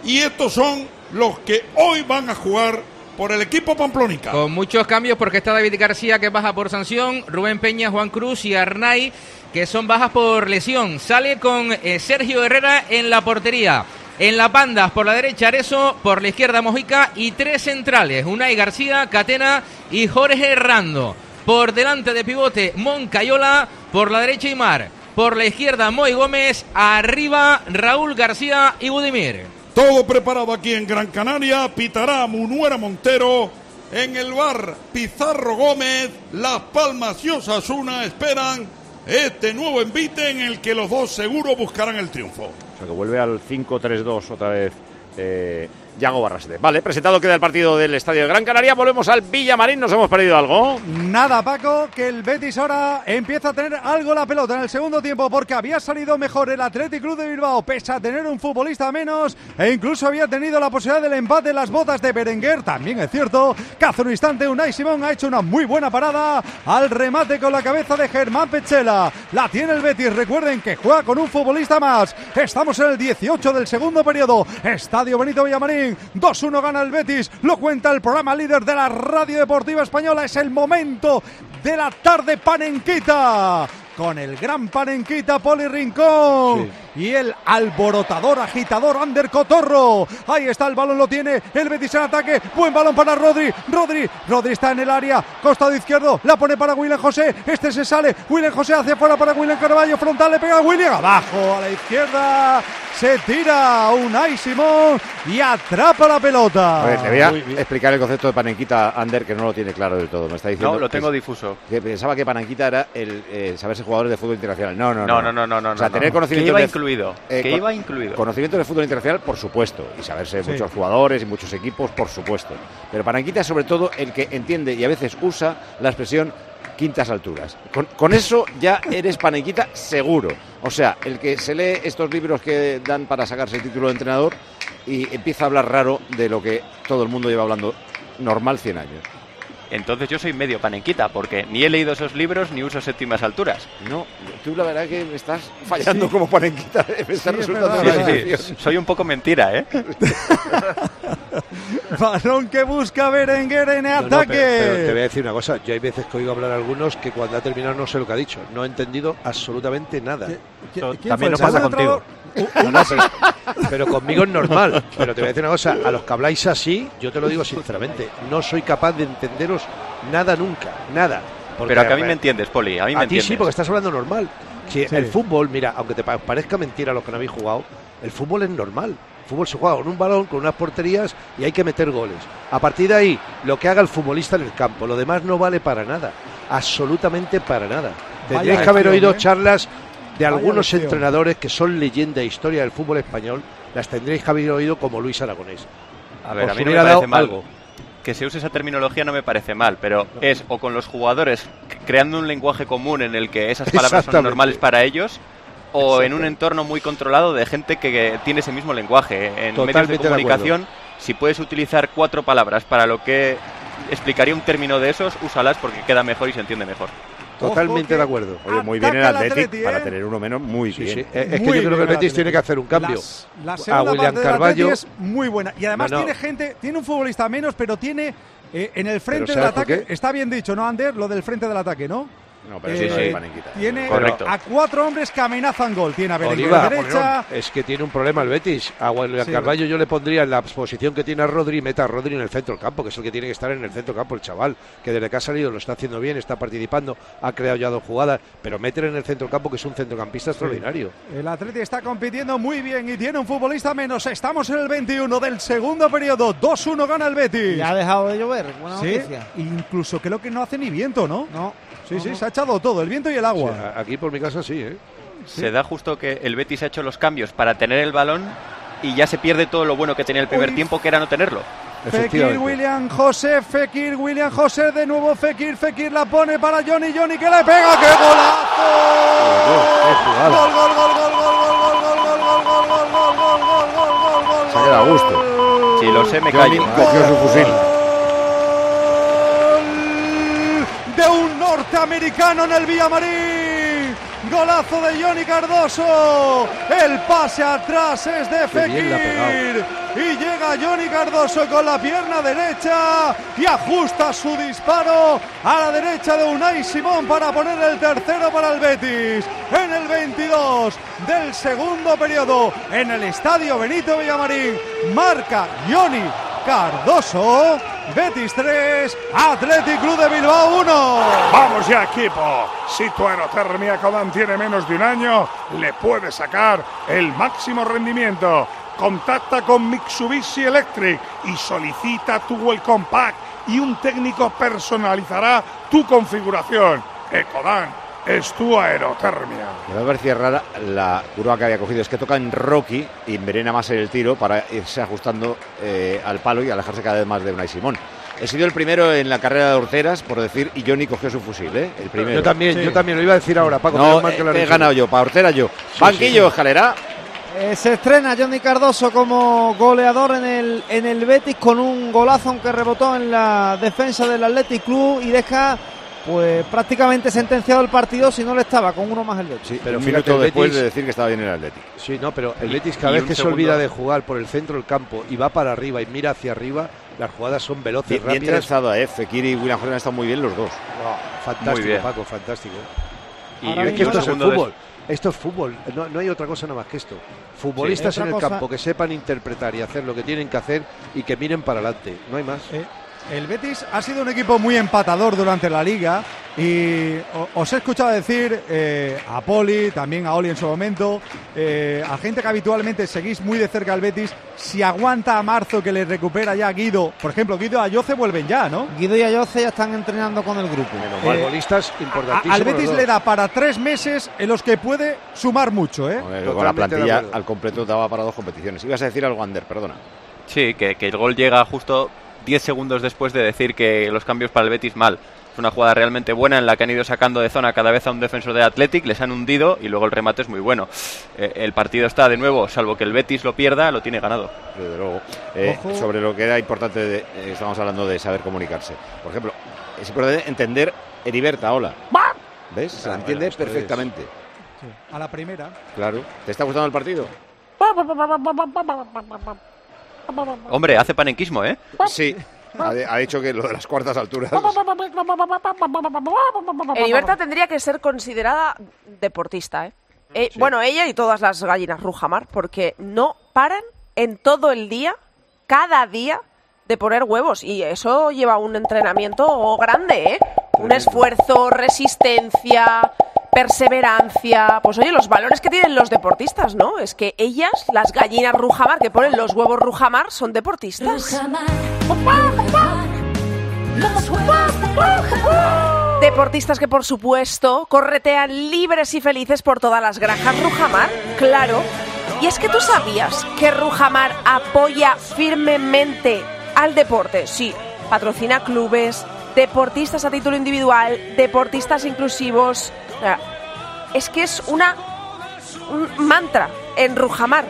Y estos son los que hoy van a jugar por el equipo Pamplónica. Con muchos cambios porque está David García que baja por sanción, Rubén Peña, Juan Cruz y Arnay que son bajas por lesión. Sale con eh, Sergio Herrera en la portería. En las bandas, por la derecha Arezo, por la izquierda Mojica y tres centrales, Unai García, Catena y Jorge Herrando. Por delante de pivote Moncayola, por la derecha Imar, por la izquierda Moy Gómez, arriba Raúl García y Budimir. Todo preparado aquí en Gran Canaria. Pitará Munuera Montero. En el bar Pizarro Gómez. Las Palmas y Osasuna esperan este nuevo envite en el que los dos seguro buscarán el triunfo. O sea, que vuelve al 5-3-2 otra vez eh, Yago Barrasete. Vale, presentado queda el partido del Estadio de Gran Canaria. Volvemos al Villamarín. ¿Nos hemos perdido algo? Nada, Paco, que el Betis ahora empieza a tener algo la pelota en el segundo tiempo porque había salido mejor el Athletic Club de Bilbao, pese a tener un futbolista menos e incluso había tenido la posibilidad del empate en las botas de Berenguer. También es cierto que hace un instante Unai Simón ha hecho una muy buena parada al remate con la cabeza de Germán Pechela. La tiene el Betis. Recuerden que juega con un futbolista más. Estamos en el 18 del segundo periodo. Estadio Benito Villamarín. 2-1 gana el Betis. Lo cuenta el programa líder de la Radio Deportiva Española. Es el momento de la tarde panenquita. Con el gran panenquita Poli Rincón y el alborotador, agitador Ander Cotorro. Ahí está el balón, lo tiene el Betis en ataque. Buen balón para Rodri. Rodri, Rodri está en el área, costado izquierdo. La pone para William José. Este se sale. William José hacia afuera para William Carballo. Frontal le pega a William. Abajo a la izquierda. Se tira Unai Simón y atrapa la pelota. A ver, te voy a explicar el concepto de panenquita, Ander, que no lo tiene claro del todo. Me está diciendo No, lo tengo difuso. Que pensaba que panenquita era el eh, saberse jugadores de fútbol internacional. No, no, No, no, no, no, no, O sea, no, tener no. conocimiento incluido, eh, que iba incluido. Conocimiento del fútbol internacional, por supuesto. Y saberse Sí. muchos jugadores y muchos equipos, por supuesto. Pero panenquita es sobre todo el que entiende y a veces usa la expresión quintas alturas. Con, con eso ya eres panenquita seguro. O sea, el que se lee estos libros que dan para sacarse el título de entrenador y empieza a hablar raro de lo que todo el mundo lleva hablando normal 100 años. Entonces yo soy medio panenquita, porque ni he leído esos libros ni uso séptimas alturas. No, tú la verdad que me estás fallando como panenquita. Me está Sí, resultando es una verdad. decepción. Sí, sí, Soy un poco mentira, ¿eh? Balón que busca Berenguer en No, no, pero- ataque. pero te voy a decir una cosa. Yo hay veces que oigo hablar a algunos que cuando ha terminado no sé lo que ha dicho. No he entendido absolutamente nada. quién También fue? nos pasa ¿El segundo contigo. No, no, pero, pero conmigo es normal. Pero te voy a decir una cosa. A los que habláis así, yo te lo digo sinceramente, no soy capaz de entenderos nada nunca. Nada. Porque- Pero que a mí me entiendes, Poli, a mí me ti sí, entiendes. porque estás hablando normal. Si Sí. El fútbol, mira, aunque te pa- parezca mentira a los que no habéis jugado, el fútbol es normal. El fútbol se juega con un balón, con unas porterías y hay que meter goles. A partir de ahí, lo que haga el futbolista en el campo, lo demás no vale para nada. Absolutamente para nada. Tendríais que haber oído ¿eh? charlas de algunos entrenadores que son leyenda e historia del fútbol español. Las tendréis que haber oído como Luis Aragonés. A ver, Os a mí no me parece dado mal. algo. Que se use esa terminología no me parece mal, pero es o con los jugadores creando un lenguaje común en el que esas palabras son normales para ellos, o en un entorno muy controlado de gente que, tiene ese mismo lenguaje. En medios de Totalmente de comunicación, si puedes utilizar cuatro palabras para lo que explicaría un término de esos, úsalas porque queda mejor y se entiende mejor. Totalmente de acuerdo. Oye, muy bien el Athletic Atleti, para ¿eh? tener uno menos, muy Sí, bien. sí. Es que yo creo que el Betis tiene que hacer un cambio. Las- la a segunda William parte Carballo. Es muy buena. Y además No, no. tiene gente, tiene un futbolista menos, pero tiene eh, en el frente del ¿sabes por ataque. Está bien dicho, ¿no, Ander? Lo del frente del ataque, ¿no? No, pero sí, sí, Panenquita. Tiene Correcto. a cuatro hombres que amenazan gol. Tiene a Berenguer Oliva, a la derecha. es que tiene un problema el Betis. A Sí. Carballo yo le pondría en la posición que tiene a Rodri, meta a Rodri en el centro del campo, que es el que tiene que estar en el centro del campo, el chaval, que desde que ha salido lo está haciendo bien, está participando, ha creado ya dos jugadas, pero meter en el centro del campo, que es un centrocampista extraordinario. El Atleti está compitiendo muy bien y tiene un futbolista menos. Estamos en el 21 del segundo periodo. 2-1 gana el Betis. Ya ha dejado de llover. Buena Sí, noticia. incluso creo que no hace ni viento, ¿no? No. Sí, no, sí, no. se ha echado todo, el viento y el agua. Sí, aquí por mi casa sí, ¿eh? Se da justo que el Betis ha hecho los cambios para tener el balón y ya se pierde todo lo bueno que tenía el primer Uy. tiempo, que era no tenerlo. Fekir, William José, Fekir, William José, de nuevo Fekir, Fekir la pone para Johnny, Johnny que le pega, ¡qué golazo! Gol, gol, gol, gol, gol, gol, gol, gol, gol, gol, gol, gol, gol, gol, gol, gol, gol, gol, Se ha quedado a gusto. Si lo sé, me Johnny callo. cogió su fusil. De un norteamericano en el Villamarín. Golazo de Johnny Cardoso. El pase atrás es de Fekir. Y llega Johnny Cardoso con la pierna derecha y ajusta su disparo a la derecha de Unai Simón para poner el tercero para el Betis. En el 22 del segundo periodo en el estadio Benito Villamarín marca Johnny Cardoso. Betis 3, Athletic Club de Bilbao 1. Vamos ya, equipo. Si tu aerotermia tiene menos de un año, le puedes sacar el máximo rendimiento. Contacta con Mitsubishi Electric y solicita tu Welcome Pack y un técnico personalizará tu configuración. Ecodan es tu aerotermia. Me va a parecer rara la curva que había cogido. Es que toca en Rocky y envenena más el tiro para irse ajustando eh, al palo y alejarse cada vez más de Unai Simón. He sido el primero en la carrera de Horteras, por decir, y Johnny cogió su fusil, ¿eh? El primero. Yo también, yo también lo iba a decir ahora, Paco. No, que lo he dicho. ganado yo, para Hortera yo. Banquillo, escalera. Eh, se estrena Johnny Cardoso como goleador en el, en el Betis con un golazo aunque rebotó en la defensa del Athletic Club y deja pues prácticamente sentenciado el partido si no le estaba con uno más el Betis. Sí, un pero minuto fíjate, el después Betis- de decir que estaba bien el Atlético. Sí, no, pero el Betis cada y vez un que se olvida de jugar por el centro del campo y va para arriba y mira hacia arriba, las jugadas son veloces, Bien, bien rápidas. trenzada, ¿eh? Fekir y William José han estado muy bien los dos. Fantástico, bien. Paco, fantástico. Y Ahora un es que esto es el fútbol. Esto es fútbol. No, no hay otra cosa nada más que esto. Futbolistas Sí. en el cosa- campo que sepan interpretar y hacer lo que tienen que hacer y que miren para adelante. No hay más. Eh, El Betis ha sido un equipo muy empatador durante la liga y os he escuchado decir eh, a Poli, también a Oli en su momento, eh, a gente que habitualmente seguís muy de cerca al Betis, si aguanta a marzo que le recupera ya a Guido, por ejemplo, Guido y Ayoce vuelven ya, ¿no? Guido y Ayoce ya están entrenando con el grupo. Eh, Futbolistas A- importantísimos. al Betis le da para tres meses en los que puede sumar mucho, ¿eh? Con la plantilla al completo daba para dos competiciones. Ibas a decir algo, Ander, perdona. Sí, que, que el gol llega justo 10 segundos después de decir que los cambios para el Betis mal. Es una jugada realmente buena en la que han ido sacando de zona cada vez a un defensor de Athletic, les han hundido y luego el remate es muy bueno. Eh, el partido está de nuevo, salvo que el Betis lo pierda, lo tiene ganado. Desde luego. Eh, sobre lo que era importante, de- eh, estamos hablando de saber comunicarse. Por ejemplo, es importante entender Heriberta, hola. ¿Ves? Se la Ah, entiende bueno, perfectamente. A la primera. Claro. ¿Te está gustando el partido? Hombre, hace panenquismo, ¿eh? Sí. Ha, ha dicho que lo de las cuartas alturas. Heriberta tendría que ser considerada deportista, ¿eh? Eh, Bueno, ella y todas las gallinas Rujamar, porque no paran en todo el día, cada día, de poner huevos. Y eso lleva un entrenamiento grande, ¿eh? Un esfuerzo, resistencia, perseverancia. Pues oye, los valores que tienen los deportistas, ¿no? Es que ellas, las gallinas Rujamar, que ponen los huevos Rujamar, son deportistas. Deportistas que, por supuesto, corretean libres y felices por todas las granjas Rujamar, claro. Y es que tú sabías que Rujamar apoya firmemente al deporte. Sí, patrocina clubes, deportistas a título individual, deportistas inclusivos. O sea, Es que es una un mantra en Rujamar.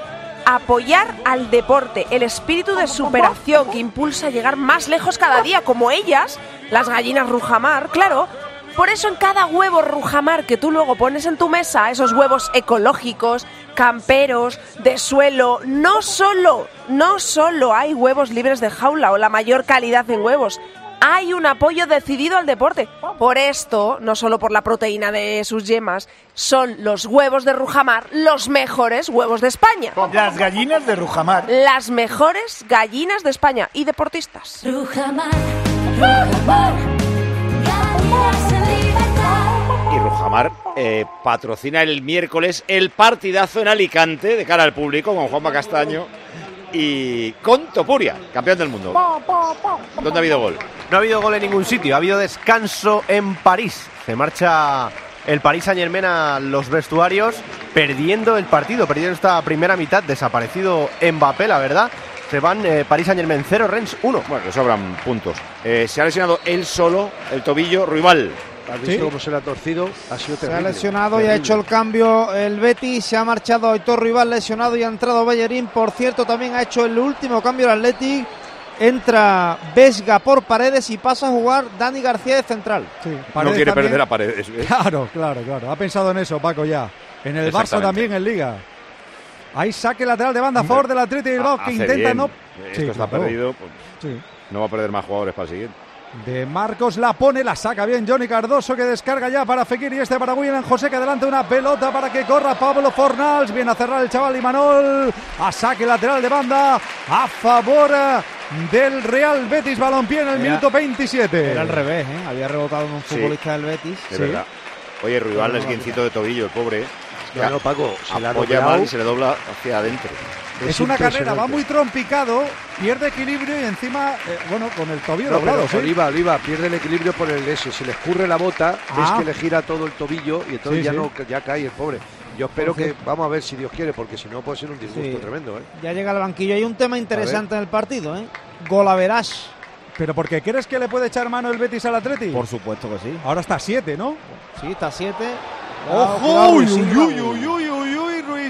Apoyar al deporte, el espíritu de superación que impulsa a llegar más lejos cada día, como ellas, las gallinas Rujamar, claro. Por eso en cada huevo Rujamar que tú luego pones en tu mesa, esos huevos ecológicos, camperos, de suelo, no solo, no solo hay huevos libres de jaula o la mayor calidad en huevos, hay un apoyo decidido al deporte. Por esto, no solo por la proteína de sus yemas, son los huevos de Rujamar los mejores huevos de España. Las gallinas de Rujamar. Las mejores gallinas de España y deportistas. Y Rujamar eh, patrocina el miércoles el partidazo en Alicante de cara al público con Juanma Castaño y con Topuria, campeón del mundo. ¿Dónde ha habido gol? No ha habido gol en ningún sitio, ha habido descanso en París. Se marcha el París Saint Germain a los vestuarios perdiendo el partido, perdiendo esta primera mitad, desaparecido Mbappé, la verdad. Se van eh, París Saint Germain 0, Rennes 1. Bueno, sobran puntos. Eh, se ha lesionado él solo el tobillo Ruibal. ¿Has visto cómo se le ha torcido? Ha sido Se ha terrible. lesionado y ha terrible. hecho el cambio el Betis, se ha marchado Aitor Rival lesionado y ha entrado Bellerín. Por cierto, también ha hecho el último cambio el Athletic. Entra Vesga por Paredes y pasa a jugar Dani García de central. no quiere también. perder a Paredes. Claro, claro, claro. Ha pensado en eso, Paco, ya. En el Barça también, en Liga. Ahí saque lateral de banda a favor del Atlético de Bilbao que intenta bien. no. Esto Sí, está claro. perdido. pues, Sí. No va a perder más jugadores para el siguiente. De Marcos la pone, la saca bien Johnny Cardoso que descarga ya para Fekir y este para William José que adelanta una pelota para que corra Pablo Fornals. Viene a cerrar el chaval Imanol. A saque lateral de banda a favor eh, del Real Betis Balompié en el Era- minuto 27. Era al revés, ¿eh? había rebotado en un Sí. futbolista del Betis. De verdad. Oye, Ruibal es no guincito de tobillo, el pobre. No, no, Paco, se apoya mal y se le dobla hacia adentro. Es una carrera, va muy trompicado, pierde equilibrio y encima, eh, bueno, con el tobillo No, doblado, sí. Oliva, Oliva pierde el equilibrio por el S. Se le escurre la bota, ves Ah. que le gira todo el tobillo y entonces Sí, ya sí. no ya cae el pobre. Yo espero Por que, vamos a ver si Dios quiere, porque si no puede ser un disgusto Sí. tremendo, ¿eh? Ya llega al banquillo. Hay un tema interesante en el partido, ¿eh? Golaveras. ¿Pero porque crees que le puede echar mano el Betis al Atleti? Por supuesto que sí. Ahora está 7, ¿no? Sí, está 7. ¡Ojo! ¡Uy, uy, uy, uy, uy, uy,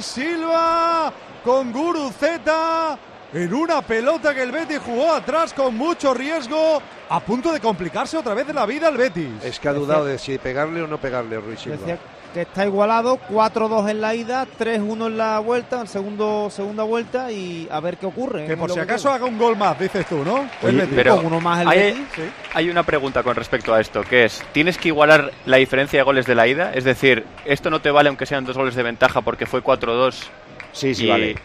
Silva con Guruceta en una pelota que el Betis jugó atrás con mucho riesgo, a punto de complicarse otra vez la vida el Betis. Es que ha dudado de si pegarle o no pegarle Ruiz Silva. Decía que está igualado, 4-2 en la ida, 3-1 en la vuelta, en segundo, segunda vuelta y a ver qué ocurre. Que por si acaso haga un gol más, dices tú, ¿no? El Oye, Betis. pero Con uno más el hay, Betis. Sí. hay una pregunta con respecto a esto, que es, ¿tienes que igualar la diferencia de goles de la ida? Es decir, ¿esto no te vale aunque sean dos goles de ventaja porque fue 4-2? Sí, sí, y- vale.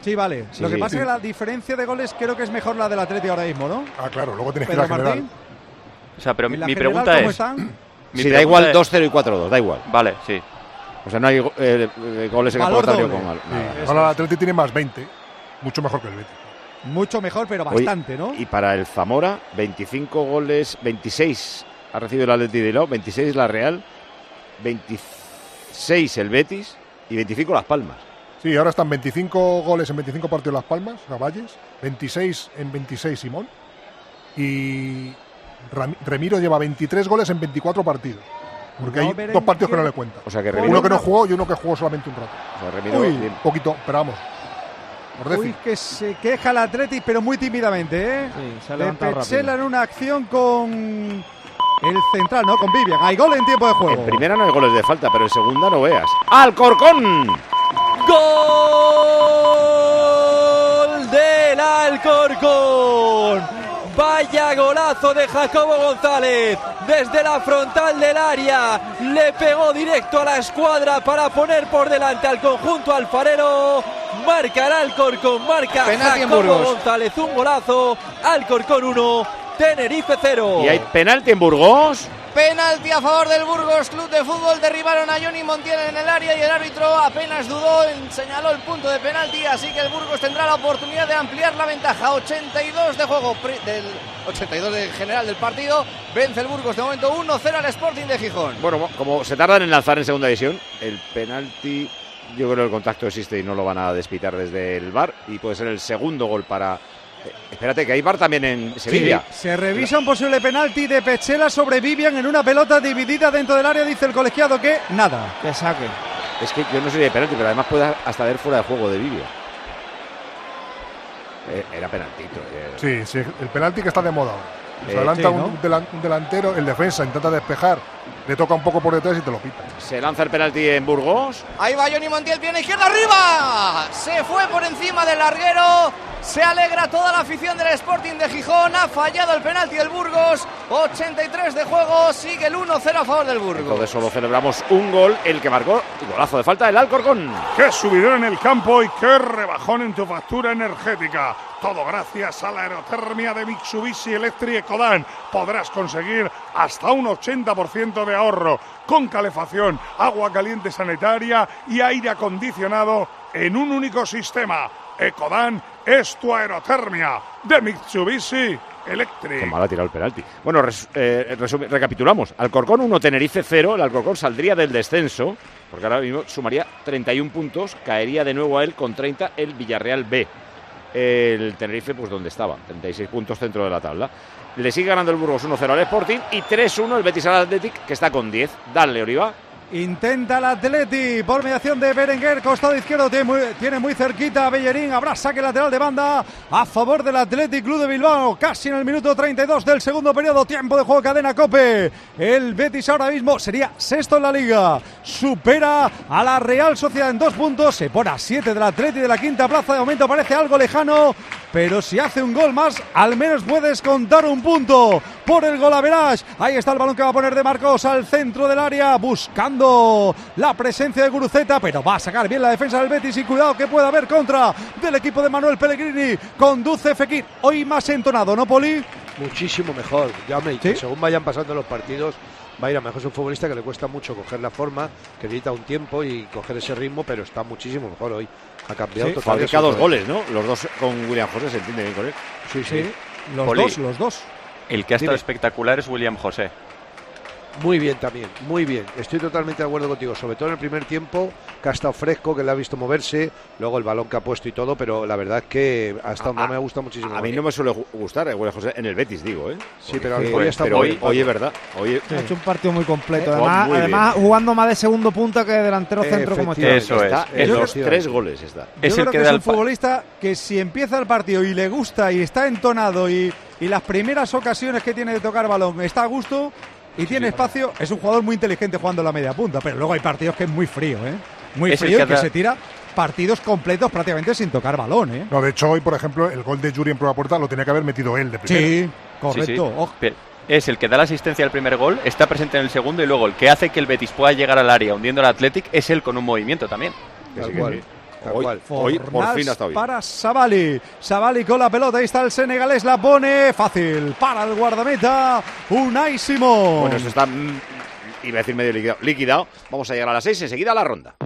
Sí, vale. Sí, Lo que sí. pasa es que la diferencia de goles creo que es mejor la del Atleti ahora mismo, ¿no? Ah, claro, luego tienes que ir a general. Martín, O sea, pero mi, ¿en la mi general pregunta cómo es... están? Mi Sí, da igual es- 2-0 y 4-2, da igual. Vale, sí. O sea, no hay eh, eh, goles en Valor contrario doble. con mal. Sí. Ahora el Atleti tiene más 20, mucho mejor que el Betis. Mucho mejor, pero bastante, ¿no? Y para el Zamora, 25 goles, 26 ha recibido el Atleti de Bilbao, 26 la Real, 26 el Betis y 25 Las Palmas. Sí, ahora están 25 goles en 25 partidos Las Palmas, Caballes, 26 en 26 Simón y Remiro lleva 23 goles en 24 partidos. Porque No, hay dos partidos que no le cuentan. O sea que Uno Remiro, que no jugó y uno que jugó solamente un rato. o sea, Remiro, Uy. bien. Poquito, pero vamos. Por Uy, que se queja el Atleti, pero muy tímidamente, ¿eh? Sí, se ha en una acción con el central, ¿no? Con Vivian. Hay gol en tiempo de juego. En primera no hay goles de falta, pero en segunda no veas. ¡Alcorcón! Gol del Alcorcón. Vaya golazo de Jacobo González. Desde la frontal del área le pegó directo a la escuadra para poner por delante al conjunto alfarero. Marca el Alcorcón, marca Penalti en Jacobo Burgos. González un golazo. Alcorcón 1, Tenerife 0. Y hay penalti en Burgos. Penalti a favor del Burgos Club de Fútbol. Derribaron a Johnny Montiel en el área y el árbitro apenas dudó señaló el punto de penalti. Así que el Burgos tendrá la oportunidad de ampliar la ventaja. 82 de juego del 82 del general del partido. Vence el Burgos de momento 1-0 al Sporting de Gijón. Bueno, como se tardan en lanzar en segunda división, el penalti, yo creo que el contacto existe y no lo van a despitar desde el bar y puede ser el segundo gol para... espérate, que hay bar también en Sevilla. Sí, se revisa un posible penalti de Pechela sobre Vivian en una pelota dividida dentro del área. Dice el colegiado que nada. Que saque. Es que yo no sé de penalti, pero además puede hasta haber fuera de juego de Vivian. Eh, era penaltito. eh. Sí, sí, el penalti que está de moda. Se Eh, adelanta sí, un, un delantero, el defensa intenta despejar, le toca un poco por detrás y te lo pita. Se lanza el penalti en Burgos. Ahí va Johnny Montiel, pierna izquierda arriba. Se fue por encima del larguero. Se alegra toda la afición del Sporting de Gijón. Ha fallado el penalti del Burgos. 83 de juego. Sigue el 1-0 a favor del Burgos. Entonces solo celebramos un gol, el que marcó el golazo de falta del Alcorcón. Qué subidón en el campo y qué rebajón en tu factura energética. Todo gracias a la aerotermia de Mitsubishi Electric Ecodan. Podrás conseguir hasta un 80% de ahorro con calefacción, agua caliente sanitaria y aire acondicionado en un único sistema. Ecodan es tu aerotermia de Mitsubishi Electric. Qué mal ha tirado el penalti. Bueno, eh, recapitulamos. Alcorcón 1, Tenerife 0. El Alcorcón saldría del descenso, porque ahora mismo sumaría 31 puntos. Caería de nuevo a él con 30 el Villarreal B. El Tenerife, pues donde estaba, 36 puntos dentro de la tabla. Le sigue ganando el Burgos 1-0 al Sporting y 3-1 el Betis al Athletic, que está con 10. Dale, Oliva. Intenta el Atleti por mediación de Berenguer, costado izquierdo tiene muy, cerquita a Bellerín, habrá saque lateral de banda a favor del Athletic Club de Bilbao, casi en el minuto 32 del segundo periodo, tiempo de juego cadena Cope. El Betis ahora mismo sería sexto en la liga, supera a la Real Sociedad en dos puntos, se pone a siete del Atleti de la quinta plaza, de momento parece algo lejano, pero si hace un gol más, al menos puedes contar un punto por el gol a Verás. Ahí está el balón que va a poner de Marcos al centro del área, buscando la presencia de Guruceta, pero va a sacar bien la defensa del Betis y cuidado que puede haber contra del equipo de Manuel Pellegrini. Conduce Fekir, hoy más entonado, ¿no, Poli? Muchísimo mejor. Ya me que según vayan pasando los partidos, va a ir a mejor. Es un futbolista que le cuesta mucho coger la forma, que necesita un tiempo y coger ese ritmo, pero está muchísimo mejor hoy. Ha cambiado Sí, totalmente. fabrica dos goles, ¿no? Los dos con William José, se entiende bien con él. Sí, sí. Los Poli, dos, los dos. El que ha estado Dime. espectacular es William José. Muy bien también, muy bien. Estoy totalmente de acuerdo contigo, sobre todo en el primer tiempo, que ha estado fresco, que le ha visto moverse, luego el balón que ha puesto y todo, pero la verdad es que ha estado, no me ha gustado muchísimo. A mí no me suele gu- gustar eh, José en el Betis, digo, ¿eh? Sí, pero hoy está hoy, hoy es verdad. Hoy, Ha hecho un partido muy completo. Eh, Además, además jugando más de segundo punta que de delantero centro como está. Eso es. está en los es. tres goles está. Yo Es creo el que, que es un futbolista que si empieza el partido y le gusta y está entonado y, y las primeras ocasiones que tiene de tocar balón está a gusto y tiene espacio, es un jugador muy inteligente jugando la media punta, pero luego hay partidos que es muy frío, ¿eh? Muy Es frío que y que se tira partidos completos prácticamente sin tocar balón, ¿eh? No, de hecho, hoy, por ejemplo, el gol de Yuri en prueba puerta lo tenía que haber metido él de primero. Sí, correcto. Sí, sí. Es el que da la asistencia al primer gol, está presente en el segundo y luego el que hace que el Betis pueda llegar al área hundiendo al Athletic es él con un movimiento también. Tal cual, tal Hoy, cual. hoy por fin ha estado bien. para Savali. Savali con la pelota. Ahí está el senegalés. La pone fácil para el guardameta. Unai Simón. Bueno, eso está, mm, iba a decir medio liquidado. liquidado. Vamos a llegar a las seis, enseguida a la ronda.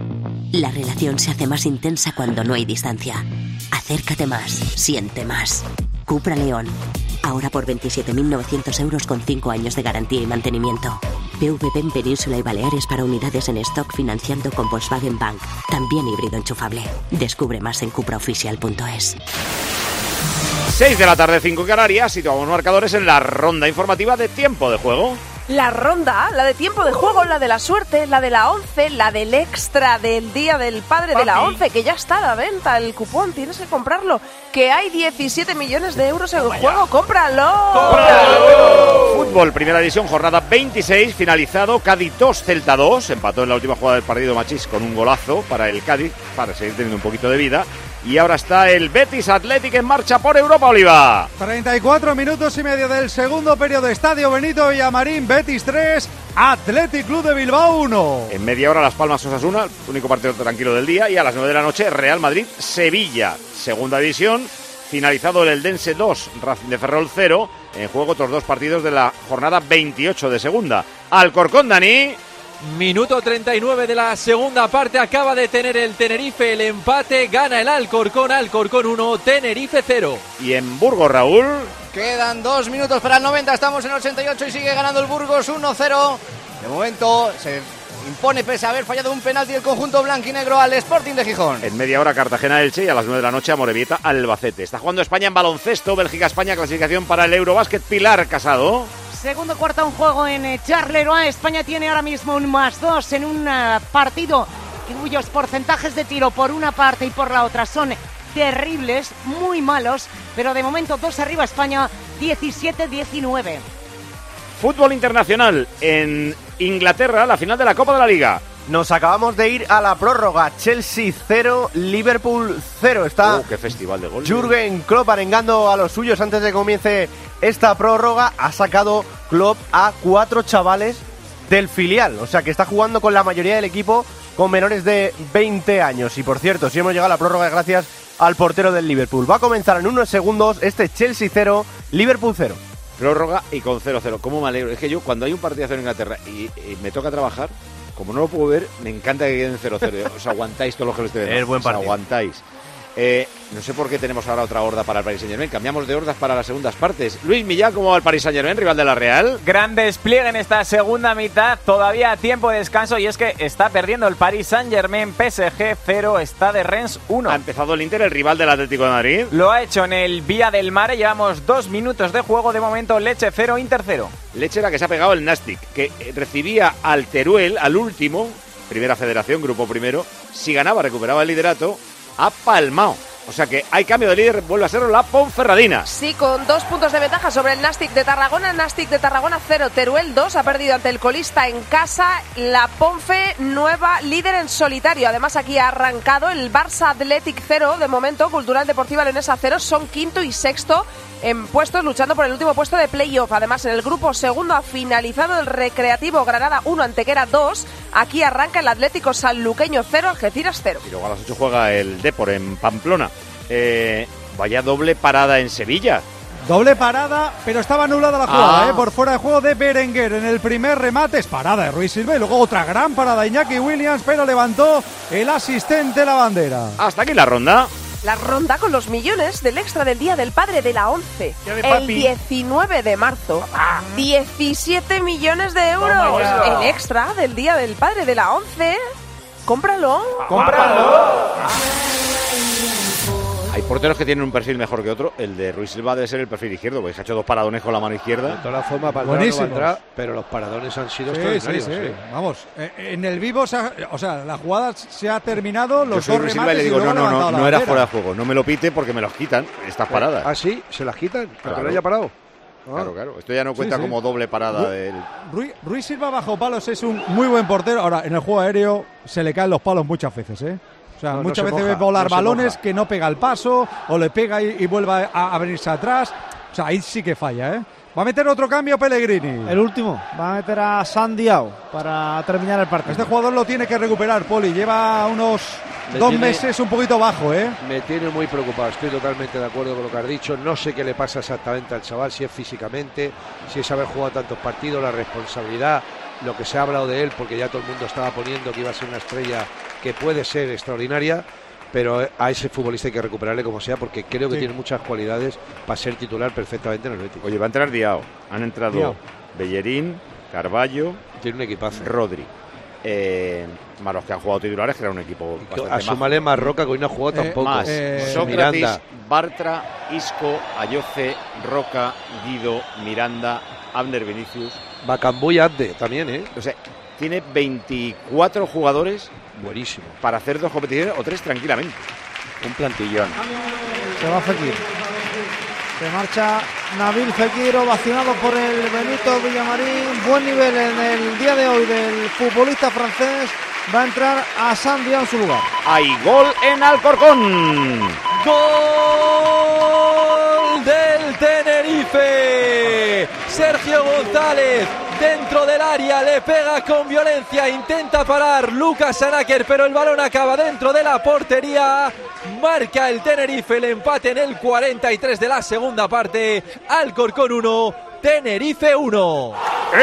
La relación se hace más intensa cuando no hay distancia. Acércate más, siente más. Cupra León. Ahora por 27.900 euros con 5 años de garantía y mantenimiento. PVP en Península y Baleares para unidades en stock financiando con Volkswagen Bank. También híbrido enchufable. Descubre más en cupraoficial.es. 6 de la tarde, 5 Canarias, situamos marcadores en la ronda informativa de tiempo de juego. La ronda, la de tiempo de juego, la de la suerte, la de la 11, la del extra del Día del Padre de la Papi. 11, que ya está a la venta el cupón, tienes que comprarlo. Que hay 17 millones de euros en el juego, cómpralo. Fútbol, primera división, jornada 26, finalizado. Cádiz 2, Celta 2. Empató en la última jugada del partido Machís con un golazo para el Cádiz, para seguir teniendo un poquito de vida. Y ahora está el Betis Athletic en marcha por Europa, Oliva. 34 minutos y medio del segundo periodo. Estadio Benito Villamarín, Betis 3, Athletic Club de Bilbao 1. En media hora Las Palmas Osasuna, único partido tranquilo del día. Y a las 9 de la noche Real Madrid Sevilla, segunda división. Finalizado el Eldense 2, Racing de Ferrol 0. En juego otros dos partidos de la jornada 28 de segunda. Alcorcón, Dani. Minuto 39 de la segunda parte. Acaba de tener el Tenerife el empate. Gana el Alcorcón. Alcorcón 1, Tenerife 0. Y en Burgos, Raúl. Quedan dos minutos para el 90, estamos en 88 y sigue ganando el Burgos 1-0. De momento se impone pese a haber fallado un penalti el conjunto blanquinegro al Sporting de Gijón. En media hora Cartagena-Elche y a las 9 de la noche Amorebieta Albacete. Está jugando España en baloncesto, Bélgica-España, clasificación para el Eurobásquet. Pilar Casado. Segundo cuarto un juego en eh, Charleroi. España tiene ahora mismo un más dos en un eh, partido cuyos porcentajes de tiro por una parte y por la otra son terribles, muy malos, pero de momento dos arriba España, 17-19. Fútbol internacional en Inglaterra, la final de la Copa de la Liga. Nos acabamos de ir a la prórroga. Chelsea 0, Liverpool 0. Está Oh, qué festival de gol. Jürgen Klopp arengando a los suyos antes de que comience esta prórroga. Ha sacado Klopp a cuatro chavales del filial. O sea que está jugando con la mayoría del equipo con menores de 20 años. Y por cierto, si hemos llegado a la prórroga gracias al portero del Liverpool. Va a comenzar en unos segundos este Chelsea 0, Liverpool 0. Prórroga y con 0-0. ¿Cómo me alegro? Es que yo cuando hay un partidazo en Inglaterra y, y me toca trabajar, como no lo puedo ver, me encanta que queden 0-0. Os aguantáis todos los que lo viendo. Es buen Os partido. aguantáis. Eh, no sé por qué tenemos ahora otra horda para el Paris Saint Germain. Cambiamos de hordas para las segundas partes. Luis Millán, ¿cómo va el Paris Saint Germain, rival de la Real? Gran despliegue en esta segunda mitad, todavía a tiempo de descanso y es que está perdiendo el Paris Saint-Germain PSG 0, está de Rennes 1. Ha empezado el Inter, el rival del Atlético de Madrid. Lo ha hecho en el Vía del Mare, llevamos dos minutos de juego, de momento Leche 0, Inter 0. Leche era que se ha pegado el Nastic, que recibía al Teruel, al último, primera federación, grupo primero. Si ganaba, recuperaba el liderato. Ha palmado. O sea que hay cambio de líder, vuelve a ser la Ponferradina. Sí, con dos puntos de ventaja sobre el Nastic de Tarragona. Nastic de Tarragona 0, Teruel 2. Ha perdido ante el colista en casa. La Ponfe nueva líder en solitario. Además, aquí ha arrancado el Barça Athletic 0. De momento, Cultural Deportiva Leonesa 0. Son quinto y sexto en puestos, luchando por el último puesto de playoff. Además, en el grupo segundo ha finalizado el Recreativo Granada 1, Antequera 2. Aquí arranca el Atlético Sanluqueño 0, Algeciras 0. Y luego a las 8 juega el Depor en Pamplona. Eh, vaya doble parada en Sevilla. Doble parada, pero estaba anulada la jugada, Ah. ¿eh? por fuera de juego de Berenguer. En el primer remate es parada de Ruiz Silva y luego otra gran parada de Iñaki Williams, pero levantó el asistente la bandera. Hasta aquí la ronda. La ronda con los millones del extra del Día del Padre de la 11. Día de El papi. 19 de marzo. 17 millones de euros. El extra del Día del Padre de la 11. Cómpralo. Hay porteros que tienen un perfil mejor que otro. El de Ruiz Silva debe ser el perfil izquierdo, porque se ha hecho dos paradones con la mano izquierda. De todas formas, para Buenísimos. entrar, pero los paradones han sido Sí, extraordinarios. sí. sí. Vamos, eh, en el vivo, se ha- o sea, la jugada se ha terminado, Yo los soy dos Ruiz Silva y le digo, no, no, no, no era fuera de juego. No me lo pite porque me los quitan estas paradas. Ah, sí, se las quitan, para que Claro. no haya parado. Ah. Claro, claro. Esto ya no cuenta sí. como doble parada Ru- del... Ruiz, Ruiz Silva bajo palos es un muy buen portero. Ahora, en el juego aéreo se le caen los palos muchas veces, ¿eh? O sea, No, no muchas se veces moja, ve volar no balones que no pega el paso o le pega y, y vuelve a, a venirse atrás. O sea, ahí sí que falla, ¿eh? Va a meter otro cambio Pellegrini. El último. Va a meter a Sandiao para terminar el partido. Este jugador lo tiene que recuperar, Poli. Lleva unos dos tiene- meses un poquito bajo, ¿eh? Me tiene muy preocupado, estoy totalmente de acuerdo con lo que has dicho. No sé qué le pasa exactamente al chaval, si es físicamente, si es haber jugado tantos partidos, la responsabilidad, lo que se ha hablado de él, porque ya todo el mundo estaba poniendo que iba a ser una estrella que puede ser extraordinaria, pero a ese futbolista hay que recuperarle como sea, porque creo que Sí. tiene muchas cualidades para ser titular perfectamente en el Betis. Oye, va a entrar Diao. Han entrado Diao. Bellerín, Carballo, Tiene un equipazo. Rodri. Eh, más los que han jugado titulares, que era un equipo bastante A majo. Súmale más Roca, que hoy no ha jugado Eh, tampoco. Más Eh, Sócrates, Miranda. Bartra, Isco, Ayoce, Roca, Guido, Miranda, Abner Vinicius. Bacambu y Abde también, ¿eh? O sea, tiene 24 jugadores Buenísimo. para hacer dos competiciones o tres tranquilamente. Un plantillón. Se va Fekir. Se marcha Nabil Fekir, ovacionado por el Benito Villamarín. Buen nivel en el día de hoy del futbolista francés. Va a entrar a Sandia en su lugar. Hay gol en Alcorcón. Gol del Tenerife. Sergio González dentro del área le pega con violencia, intenta parar Lucas Anáquer, pero el balón acaba dentro de la portería. Marca el Tenerife el empate en el 43 de la segunda parte. Alcorcón 1, Tenerife 1.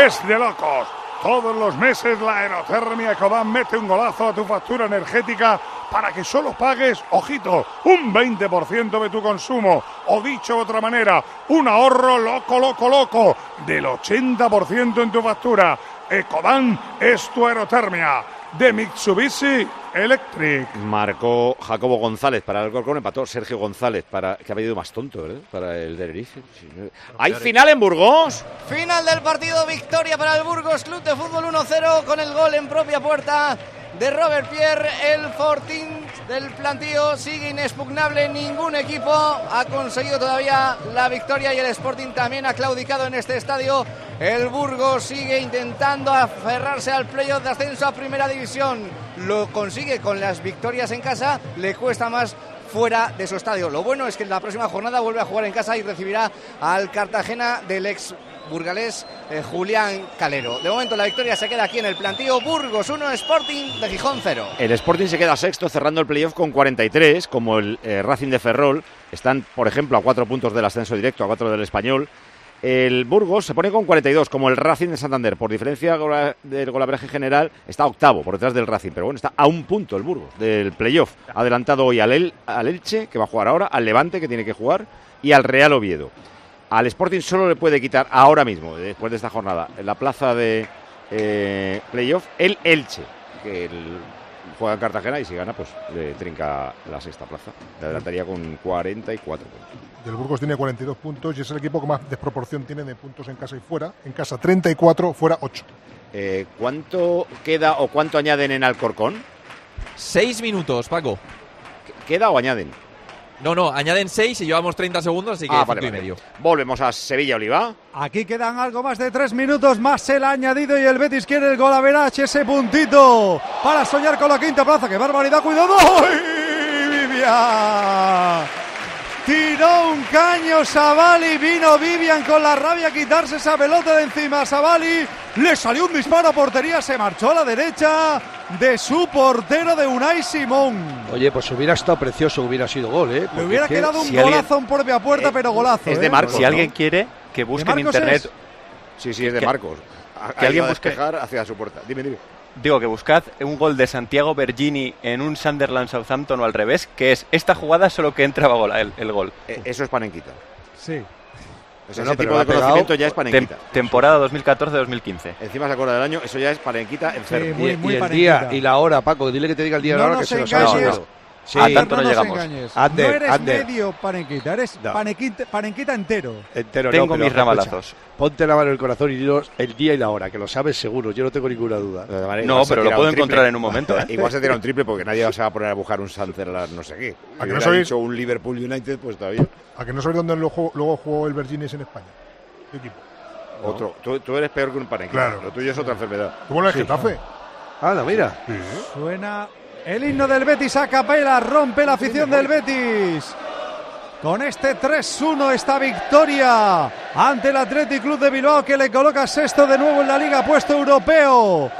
Es de locos. Todos los meses la aerotermia Ecodan mete un golazo a tu factura energética para que solo pagues, ojito, un 20% de tu consumo. O dicho de otra manera, un ahorro loco, loco, loco del 80% en tu factura. Ecodan es tu aerotermia de Mitsubishi Electric. Marcó Jacobo González para el Alcorcón, empató Sergio González para que ha venido más tonto, ¿verdad? Para el Tenerife. ¿Hay final en Burgos? Final del partido, victoria para el Burgos Club de Fútbol 1-0 con el gol en propia puerta de Robert Pierre. El Fortín del plantío sigue inexpugnable. Ningún equipo ha conseguido todavía la victoria y el Sporting también ha claudicado en este estadio. El Burgos sigue intentando aferrarse al playoff de ascenso a primera división. Lo consigue con las victorias en casa, le cuesta más fuera de su estadio. Lo bueno es que en la próxima jornada vuelve a jugar en casa y recibirá al Cartagena del ex burgalés eh, Julián Calero. De momento la victoria se queda aquí en el plantío. Burgos 1, Sporting de Gijón 0. El Sporting se queda sexto cerrando el playoff con 43, como el eh, Racing de Ferrol. Están, por ejemplo, a cuatro puntos del ascenso directo, a cuatro del español. El Burgos se pone con 42, como el Racing de Santander. Por diferencia del golabraje general, está octavo por detrás del Racing. Pero bueno, está a un punto el Burgos del playoff. Adelantado hoy al Elche, que va a jugar ahora, al Levante, que tiene que jugar, y al Real Oviedo. Al Sporting solo le puede quitar ahora mismo, después de esta jornada, en la plaza de eh, playoff, el Elche, que el- juega en Cartagena y si gana, pues le trinca la sexta plaza. Le adelantaría con 44 puntos. Y el Burgos tiene 42 puntos y es el equipo que más desproporción tiene de puntos en casa y fuera. En casa 34, fuera 8. Eh, ¿Cuánto queda o cuánto añaden en Alcorcón? Seis minutos, Paco. ¿Queda o añaden? No, no, añaden seis y llevamos 30 segundos, así que Ah, cinco vale, y medio. Volvemos a Sevilla, Oliva. Aquí quedan algo más de tres minutos más el añadido y el Betis quiere el gol a Verach, ese puntito para soñar con la quinta plaza. ¡Qué barbaridad! ¡Cuidado! ¡Ay, Vivian! Tiró un caño Savali, vino Vivian con la rabia a quitarse esa pelota de encima. Savali le salió un disparo a portería, se marchó a la derecha de su portero de Unai Simón. Oye, pues hubiera estado precioso, hubiera sido gol, ¿eh? Le Porque hubiera es que- quedado un si alguien- golazo en propia puerta, pero golazo. es de ¿eh? Marcos, Si ¿no? alguien quiere, que busque en internet. es? Sí, sí, es de Que- Marcos. A- que alguien busque- hacia su puerta. Dime, dime. Digo que buscad un gol de Santiago Bergini en un Sunderland Southampton o al revés, que es esta jugada solo que entraba gol, el, el gol. Eh, eso es panenquita. Sí. No, ese tipo de ha conocimiento ya es tem- panenquita. temporada 2014-2015. Encima se acuerda del año, eso ya es panenquita enfermo. muy- y, muy y el panenquita. día y la hora, Paco, dile que te diga el día y No la hora que nos se lo sabe engañes. seguro. Sí, A tanto no llegamos. Ander, no eres Ander. medio panenquita, eres No. entero. entero Tengo no, mis escucha, ramalazos. Ponte la mano en el corazón y dinos el día y la hora, que lo sabes seguro, yo no tengo ninguna duda. Manera, No, pero lo puedo encontrar en un momento, ¿eh? Igual se tira un triple porque nadie se va a poner a buscar un Sunderland no sé qué. ¿A que no dicho un Liverpool United, pues todavía. ¿A que no sabéis dónde luego jugó el Virginis en España? ¿Qué equipo? Otro. Tú, tú eres peor que un panenquita. Claro. Lo tuyo es otra enfermedad. Tuvo en el Getafe. Anda, mira. Suena el himno del Betis a capela, rompe la afición del Betis. Con este 3-1 esta victoria ante el Athletic Club de Bilbao que le coloca sexto de nuevo en la liga puesto europeo.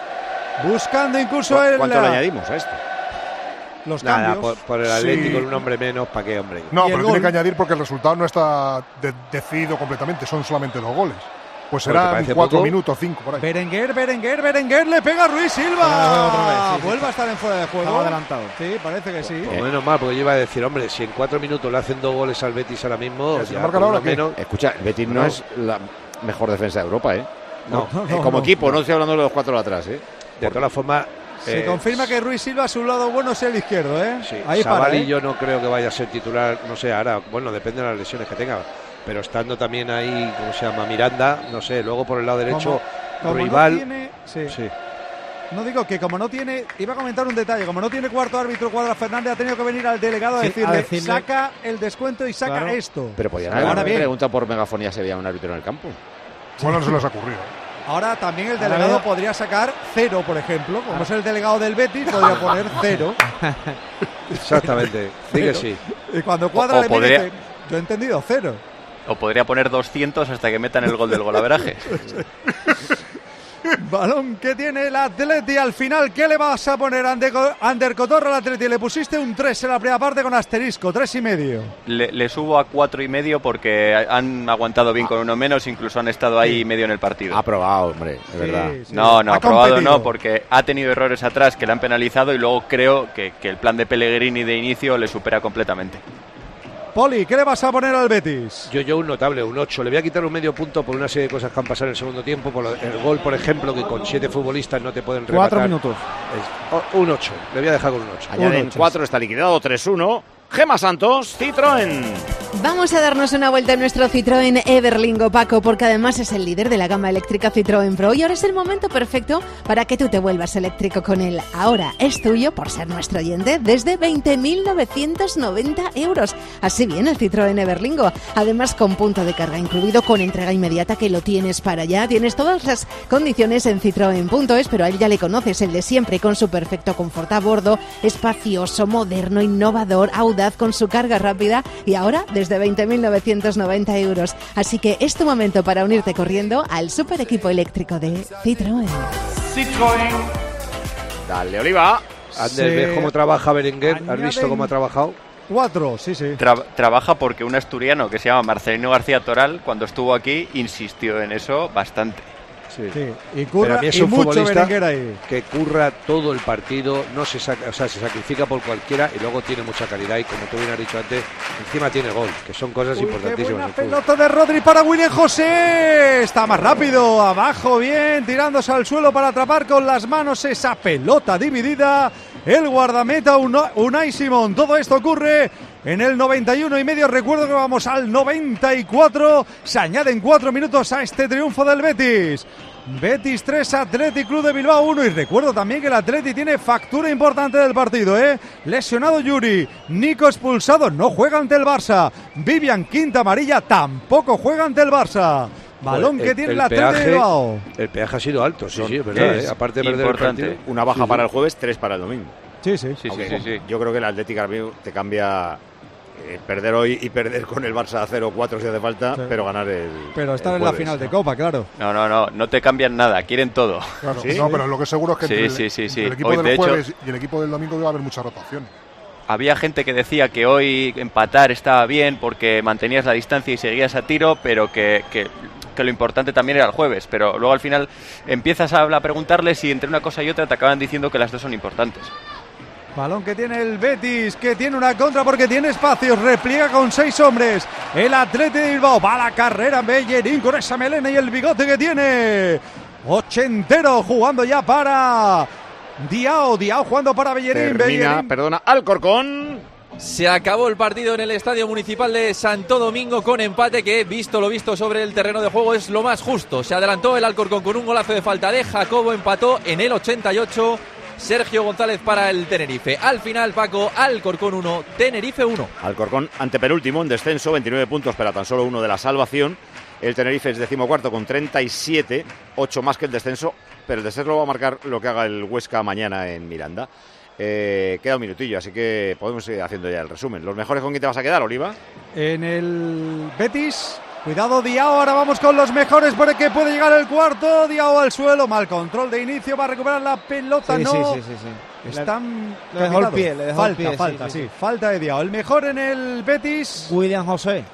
Buscando incluso el ¿Cuánto le añadimos a esto? los Nada, cambios. por, por el Sí. Atlético, un hombre menos, ¿para qué, hombre? No, ¿Y el pero tiene que añadir porque el resultado no está de- decidido completamente, son solamente dos goles. Pues Porque serán cuatro poco. minutos, cinco por ahí. Berenguer, Berenguer, Berenguer le pega a Ruiz Silva. vez, sí, sí. Vuelve a estar en fuera de juego. Estaba adelantado. Sí, parece que sí. Pues menos mal, porque yo iba a decir, hombre, si en cuatro minutos le hacen dos goles al Betis ahora mismo, ¿Ya ahora menos. Escucha, el Betis no, No. es la mejor defensa de Europa, ¿eh? No, Eh, como equipo, no estoy hablando de los cuatro de atrás, ¿eh? de todas formas. Se eh, confirma que Ruiz Silva su lado bueno es el izquierdo, ¿eh? Sí, Ahí para, Savali ¿eh? yo no creo que vaya a ser titular, no sé, ahora, bueno, depende de las lesiones que tenga, pero estando también ahí, ¿cómo se llama? Miranda, no sé, luego por el lado derecho, Como no rival. tiene- sí. Sí. No digo que como no tiene, iba a comentar un detalle, como no tiene cuarto árbitro Cuadra Fernández ha tenido que venir al delegado a, Sí, a decirle, decirle- saca el descuento y saca Claro. esto. Pero podían Ahora haber bien. pregunta por megafonía se veía un árbitro en el campo. Bueno, no se les ha ocurrido. Ahora también el delegado podría sacar cero, por ejemplo. Como es el delegado del Betis, podría poner cero. Exactamente, di que sí. Y cuando Cuadra O- o le mira, podría- dice, yo he entendido cero. O podría poner 200 hasta que metan el gol del golaveraje. Balón que tiene el Atleti al final. ¿Qué le vas a poner Ander, Ander Cotorra al Atleti? Le pusiste un 3 en la primera parte con asterisco, tres y medio. Le, le subo a cuatro y medio porque han aguantado bien con uno menos, incluso han estado ahí medio en el partido. Ha probado, hombre, de verdad. Sí, sí. No, no, Ha aprobado competido. no, porque ha tenido errores atrás que le han penalizado y luego creo que, que el plan de Pellegrini de inicio le supera completamente. Poli, ¿qué le vas a poner al Betis? Yo, yo un notable, un 8. Le voy a quitar un medio punto por una serie de cosas que han pasado en el segundo tiempo. Por el gol, por ejemplo, que con siete futbolistas no te pueden rematar. Cuatro minutos. Es- oh, un 8. Le voy a dejar con un 8. Añaden cuatro, está liquidado 3-1. Gema Santos, Citroën. Vamos a darnos una vuelta en nuestro Citroën Everlingo, Paco, porque además es el líder de la gama eléctrica Citroën Pro y ahora es el momento perfecto para que tú te vuelvas eléctrico con él. Ahora es tuyo por ser nuestro oyente desde 20.990 euros. Así viene el Citroën Everlingo. Además con punto de carga incluido, con entrega inmediata que lo tienes para allá. Tienes todas las condiciones en citroen.es, pero a él ya le conoces, el de siempre, con su perfecto confort a bordo, espacioso, moderno, innovador, audaz, con su carga rápida y ahora desde 20.990 euros. Así que es tu momento para unirte corriendo al super equipo eléctrico de Citroën. Citroën. Dale, Oliva. Ves cómo trabaja Berenguer. ¿Has visto cómo ha trabajado? Cuatro, sí, sí. Tra- trabaja porque un asturiano que se llama Marcelino García Toral, cuando estuvo aquí, insistió en eso bastante. Sí. Y Pero curra a mí es y un mucho futbolista ahí. que curra todo el partido, no se saca, o sea, se sacrifica por cualquiera y luego tiene mucha calidad y como tú bien has dicho antes, encima tiene gol, que son cosas Uy, importantísimas. pelota de Rodri para William José. Está más rápido, abajo bien, tirándose al suelo para atrapar con las manos esa pelota dividida. El guardameta Una- Unai Simón. Todo esto ocurre en el 91 y medio. Recuerdo que vamos al 94. Se añaden cuatro minutos a este triunfo del Betis. Betis 3, Atleti Club de Bilbao 1 y recuerdo también que el Atleti tiene factura importante del partido, ¿eh? Lesionado Yuri, Nico expulsado, no juega ante el Barça, Vivian quinta amarilla tampoco juega ante el Barça. Balón que tiene el, el Atleti de peaje- Bilbao. El peaje ha sido alto, sí, sí, es verdad. ¿eh? Aparte de perder el partido. Una baja Sí, sí. para el jueves, tres para el domingo. Sí, sí. Aunque Yo creo que el Atlético te cambia eh, perder hoy y perder con el Barça 0-4 si hace falta, Sí. pero ganar el. Pero estar el en la final de Copa, claro. No, no, no, no te cambian nada, quieren todo. Claro, no, pero lo que seguro es que Sí, entre, el- sí, sí, sí. entre el equipo Hoy, del de hecho, jueves y el equipo del domingo va a haber mucha rotación. Había gente que decía que hoy empatar estaba bien porque mantenías la distancia y seguías a tiro, pero que, que- que lo importante también era el jueves. Pero luego al final empiezas a, a preguntarles si entre una cosa y otra te acaban diciendo que las dos son importantes. Balón que tiene el Betis, que tiene una contra porque tiene espacios, repliega con seis hombres. El Atleti de Bilbao va a la carrera, Bellerín con esa melena y el bigote que tiene. Ochentero jugando ya para Diao, Diao jugando para Bellerín. Termina, Bellerín. perdona, Alcorcón. Se acabó el partido en el Estadio Municipal de Santo Domingo con empate que, visto lo visto sobre el terreno de juego, es lo más justo. Se adelantó el Alcorcón con un golazo de falta de Jacobo, empató en el 88. Sergio González para el Tenerife. Al final, Paco, Alcorcón 1, Tenerife 1. Alcorcón antepenúltimo en descenso, 29 puntos, pero tan solo uno de la salvación. El Tenerife es decimocuarto con 37, 8 más que el descenso, pero el descenso lo va a marcar lo que haga el Huesca mañana en Miranda. Eh, queda un minutillo, así que podemos ir haciendo ya el resumen. ¿Los mejores con quién te vas a quedar, Oliva? En el Betis. Cuidado Diao, ahora vamos con los mejores porque puede llegar el cuarto. Diao al suelo, mal control de inicio, va a recuperar la pelota, Sí, no. sí, sí, sí, sí. Están Le dejó el pie, le dejó el falta, pie, falta, sí, sí, sí. falta de Diao. El mejor en el Betis. William José.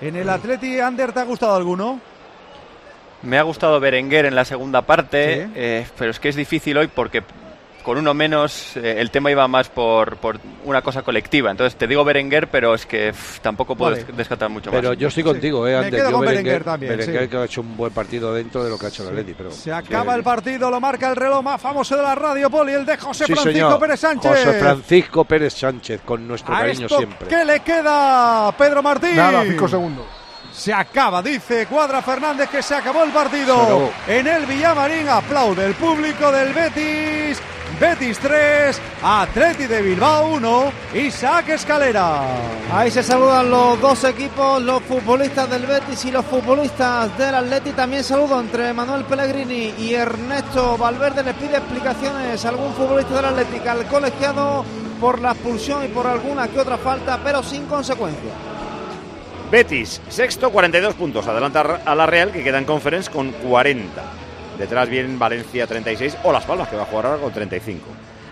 En el Atleti Ander, ¿te ha gustado alguno? Me ha gustado Berenguer en la segunda parte, Sí. eh, pero es que es difícil hoy porque con uno menos eh, el tema iba más por, por una cosa colectiva. Entonces te digo Berenguer, pero es que pff, tampoco puedo Vale. descartar mucho Pero más. yo estoy contigo, eh, Me Ander. quedo Yo con Berenguer también, Berenguer sí. que ha hecho un buen partido dentro de lo que ha hecho el Atleti, pero Se acaba el partido, lo marca el reloj más famoso de la radio, Poli, el de José Sí, Francisco señor. Pérez Sánchez. José Francisco Pérez Sánchez, con nuestro A cariño esto, siempre. ¿Qué le queda, Pedro Martín? Nada, cinco segundos. Se acaba, dice Cuadra Fernández que se acabó el partido. Acabó. En el Villamarín aplaude el público del Betis. Betis 3, Atleti de Bilbao 1, Isaac Escalera. Ahí se saludan los dos equipos, los futbolistas del Betis y los futbolistas del Atleti. También saludo entre Manuel Pellegrini y Ernesto Valverde. Les pide explicaciones a algún futbolista del Atlético al colegiado por la expulsión y por alguna que otra falta, pero sin consecuencia. Betis, sexto, 42 puntos. Adelanta a la Real, que queda en conference con 40. Detrás vienen Valencia, 36, o Las Palmas, que va a jugar ahora con 35.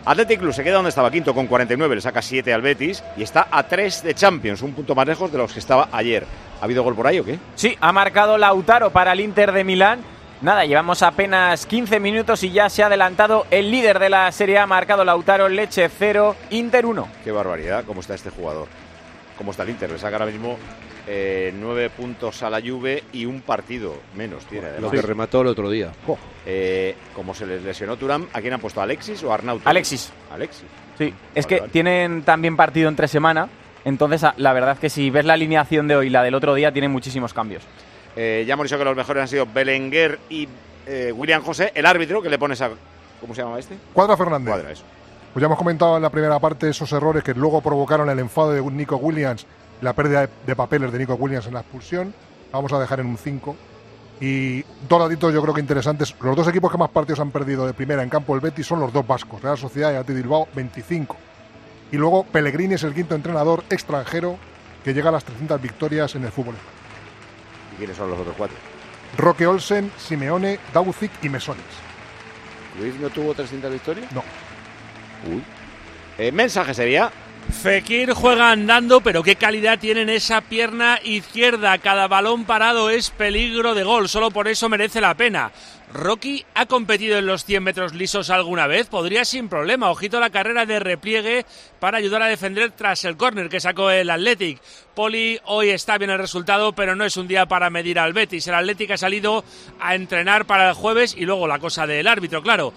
Athletic Club se queda donde estaba quinto con 49, le saca 7 al Betis y está a 3 de Champions, un punto más lejos de los que estaba ayer. ¿Ha habido gol por ahí o qué? Sí, ha marcado Lautaro para el Inter de Milán. Nada, llevamos apenas 15 minutos y ya se ha adelantado el líder de la Serie A, ha marcado Lautaro, Leche 0, Inter 1. Qué barbaridad, cómo está este jugador. Cómo está el Inter, le saca ahora mismo eh, 9 puntos a la Juve y un partido menos tiene. Lo además. que remató el otro día. Eh, como se les lesionó Turam, ¿a quién han puesto? ¿Alexis o Arnauto? Alexis. Alexis. Sí, es que vale. tienen también partido entre semana Entonces, a- la verdad es que si ves la alineación de hoy y la del otro día, tiene muchísimos cambios. Eh, ya hemos dicho que los mejores han sido Belenguer y eh, William José. El árbitro, que le pones a. ¿Cómo se llama este? Cuadra Fernández. Cuadra, eso. Pues ya hemos comentado en la primera parte esos errores que luego provocaron el enfado de Nico Williams, la pérdida de, papeles de Nico Williams en la expulsión. Vamos a dejar en un 5. Y dos datitos yo creo que interesantes. Los dos equipos que más partidos han perdido de primera en campo del Betis son los dos vascos, Real Sociedad y Athletic Bilbao, 25. Y luego Pellegrini es el quinto entrenador extranjero que llega a las 300 victorias en el fútbol. ¿Y quiénes son los otros cuatro? Roque Olsen, Simeone, Dauzic y Mesones. ¿Luis no tuvo 300 victorias? No. Uy. Eh, mensaje sería. Fekir juega andando, pero qué calidad tiene en esa pierna izquierda. Cada balón parado es peligro de gol, solo por eso merece la pena. Rocky ha competido en los 100 metros lisos alguna vez, podría sin problema. Ojito la carrera de repliegue para ayudar a defender tras el córner que sacó el Athletic. Poli, hoy está bien el resultado, pero no es un día para medir al Betis. El Athletic ha salido a entrenar para el jueves y luego la cosa del árbitro, claro.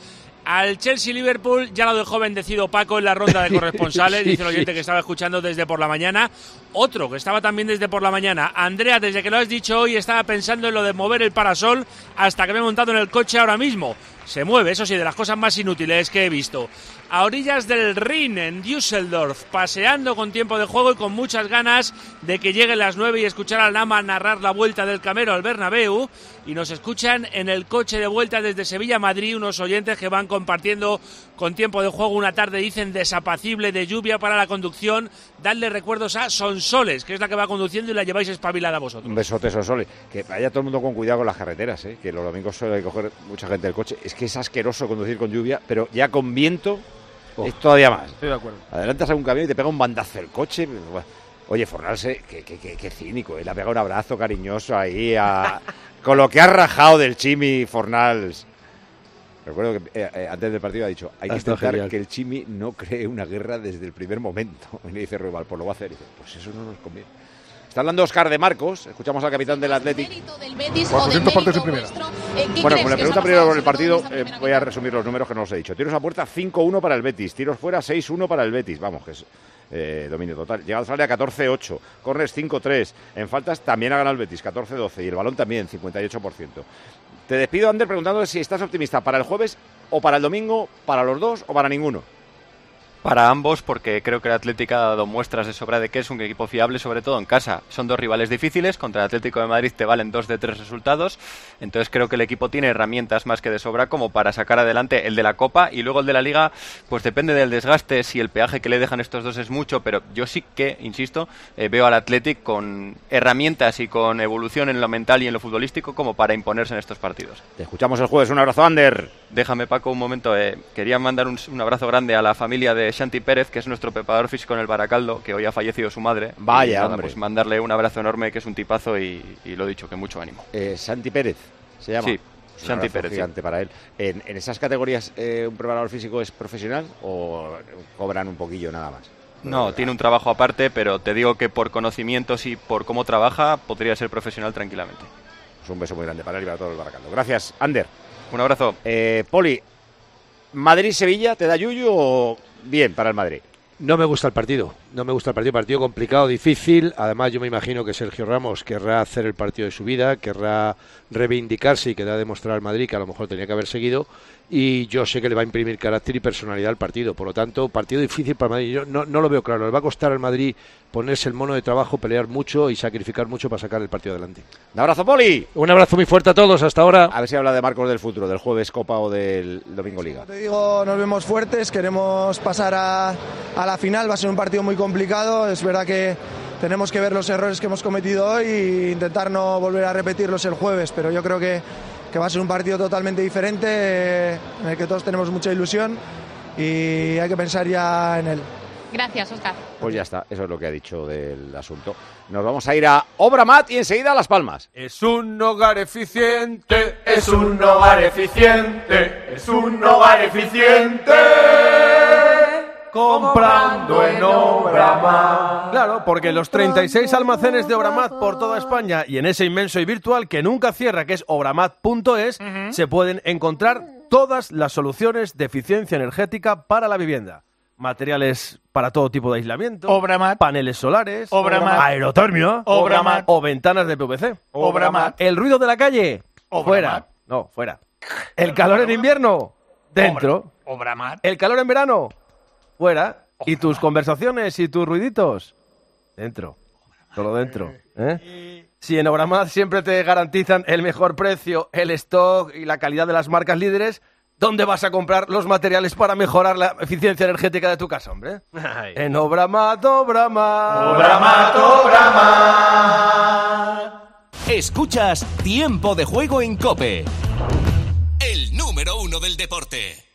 Al Chelsea-Liverpool ya lo dejó bendecido Paco en la ronda de corresponsales, Sí, dice el oyente que estaba escuchando desde por la mañana. Otro que estaba también desde por la mañana. Andrea, desde que lo has dicho hoy, estaba pensando en lo de mover el parasol hasta que me he montado en el coche ahora mismo. Se mueve, eso sí, de las cosas más inútiles que he visto. A orillas del Rin, en Düsseldorf, paseando con tiempo de juego y con muchas ganas de que lleguen las 9 y escuchar al Nama narrar la vuelta del Camero al Bernabéu. Y nos escuchan en el coche de vuelta desde Sevilla a Madrid unos oyentes que van compartiendo con tiempo de juego una tarde, dicen, desapacible de lluvia para la conducción. Dadle recuerdos a Sonsoles, que es la que va conduciendo y la lleváis espabilada vosotros. Un besote, Sosole. Que vaya todo el mundo con cuidado con las carreteras, ¿eh? que los domingos suele coger mucha gente el coche. Es que es asqueroso conducir con lluvia, pero ya con viento es todavía más. Estoy de acuerdo. Adelantas a un camión y te pega un bandazo el coche. Buah. Oye, Fornalse, qué, qué- qué- qué cínico, ¿eh? le ha pegado un abrazo cariñoso ahí a... con lo que ha rajado del Chimi Fornals. Recuerdo que eh, eh, antes del partido ha dicho, hay que estado intentar genial. que el Chimi no cree una guerra desde el primer momento. Y le dice Ruibal, pues lo va a hacer. Y dice, pues eso no nos conviene. Está hablando Oscar de Marcos, escuchamos al capitán del Athletic. Betis o del 400 partidos en primera. Bueno, como le pregunta primero por el partido, eh, voy a resumir los números que no os he dicho. Tiros a puerta 5-1 para el Betis, tiros fuera 6-1 para el Betis, vamos, que es eh, dominio total. Llegados al área 14-8, corners 5-3, en faltas también ha ganado el Betis 14-12 y el balón también 58%. Te despido, Ander, preguntando si estás optimista para el jueves o para el domingo, para los dos o para ninguno. Para ambos, porque creo que el Atlético ha dado muestras de sobra de que es un equipo fiable, sobre todo en casa. Son dos rivales difíciles, contra el Atlético de Madrid te valen dos de tres resultados, entonces creo que el equipo tiene herramientas más que de sobra como para sacar adelante el de la Copa y luego el de la Liga, pues depende del desgaste, si el peaje que le dejan estos dos es mucho, pero yo sí que, insisto, eh, veo al Atlético con herramientas y con evolución en lo mental y en lo futbolístico como para imponerse en estos partidos. Te escuchamos el jueves, un abrazo, Ander. Déjame, Paco, un momento. eh, quería mandar un, un abrazo grande a la familia de Shanti Pérez, que es nuestro preparador físico en el Baracaldo, que hoy ha fallecido su madre. Vaya, Y nada, hombre. Pues mandarle un abrazo enorme, que es un tipazo y, y lo dicho, que mucho ánimo. Eh, Santi Pérez, se llama. Sí, un Santi Pérez, sí. Gigante para él. En, en esas categorías, eh, ¿un preparador físico es profesional o cobran un poquillo nada más? No, tiene un trabajo aparte, pero te digo que por conocimientos y por cómo trabaja, podría ser profesional tranquilamente. Pues un beso muy grande para él y para todo el Baracaldo. Gracias, Ander. Un abrazo. Eh, Poli, ¿Madrid-Sevilla te da yuyu o bien para el Madrid? No me gusta el partido, no me gusta el partido, partido complicado, difícil. Además, yo me imagino que Sergio Ramos querrá hacer el partido de su vida, querrá reivindicarse y querrá demostrar al Madrid que a lo mejor tenía que haber seguido. Y yo sé que le va a imprimir carácter y personalidad al partido. Por lo tanto, partido difícil para Madrid. Yo no, no lo veo claro. Le va a costar al Madrid ponerse el mono de trabajo, pelear mucho y sacrificar mucho para sacar el partido adelante. Un abrazo, Poli. Un abrazo muy fuerte a todos. Hasta ahora. A ver si habla de Marcos del futuro, del jueves Copa o del domingo Liga. Te digo, nos vemos fuertes, queremos pasar a, a la final, va a ser un partido muy complicado, es verdad que tenemos que ver los errores que hemos cometido hoy e intentar no volver a repetirlos el jueves, pero yo creo que, que va a ser un partido totalmente diferente, eh, en el que todos tenemos mucha ilusión y hay que pensar ya en él. Gracias, Oscar. Pues ya está, eso es lo que ha dicho del asunto. Nos vamos a ir a Obramat y enseguida a Las Palmas. Es un hogar eficiente, es un hogar eficiente, es un hogar eficiente. Comprando en Obramat. Claro, porque los 36 almacenes de Obramat por toda España y en ese inmenso y virtual que nunca cierra, que es obramat.es, se pueden encontrar todas las soluciones de eficiencia energética para la vivienda. materiales para todo tipo de aislamiento, Obramat. paneles solares, Obramat. aerotermia, Obramat. o ventanas de PVC. Obramat. El ruido de la calle, Obramat. fuera. No, fuera. El calor en invierno, dentro. Obramat. El calor en verano, fuera. Y tus conversaciones y tus ruiditos, dentro. Solo dentro. ¿eh? Si en Obramat siempre te garantizan el mejor precio, el stock y la calidad de las marcas líderes, ¿dónde vas a comprar los materiales para mejorar la eficiencia energética de tu casa, hombre? En Obramat, Obramat. Obramat, Escuchas Tiempo de Juego en Cope. El número uno del deporte.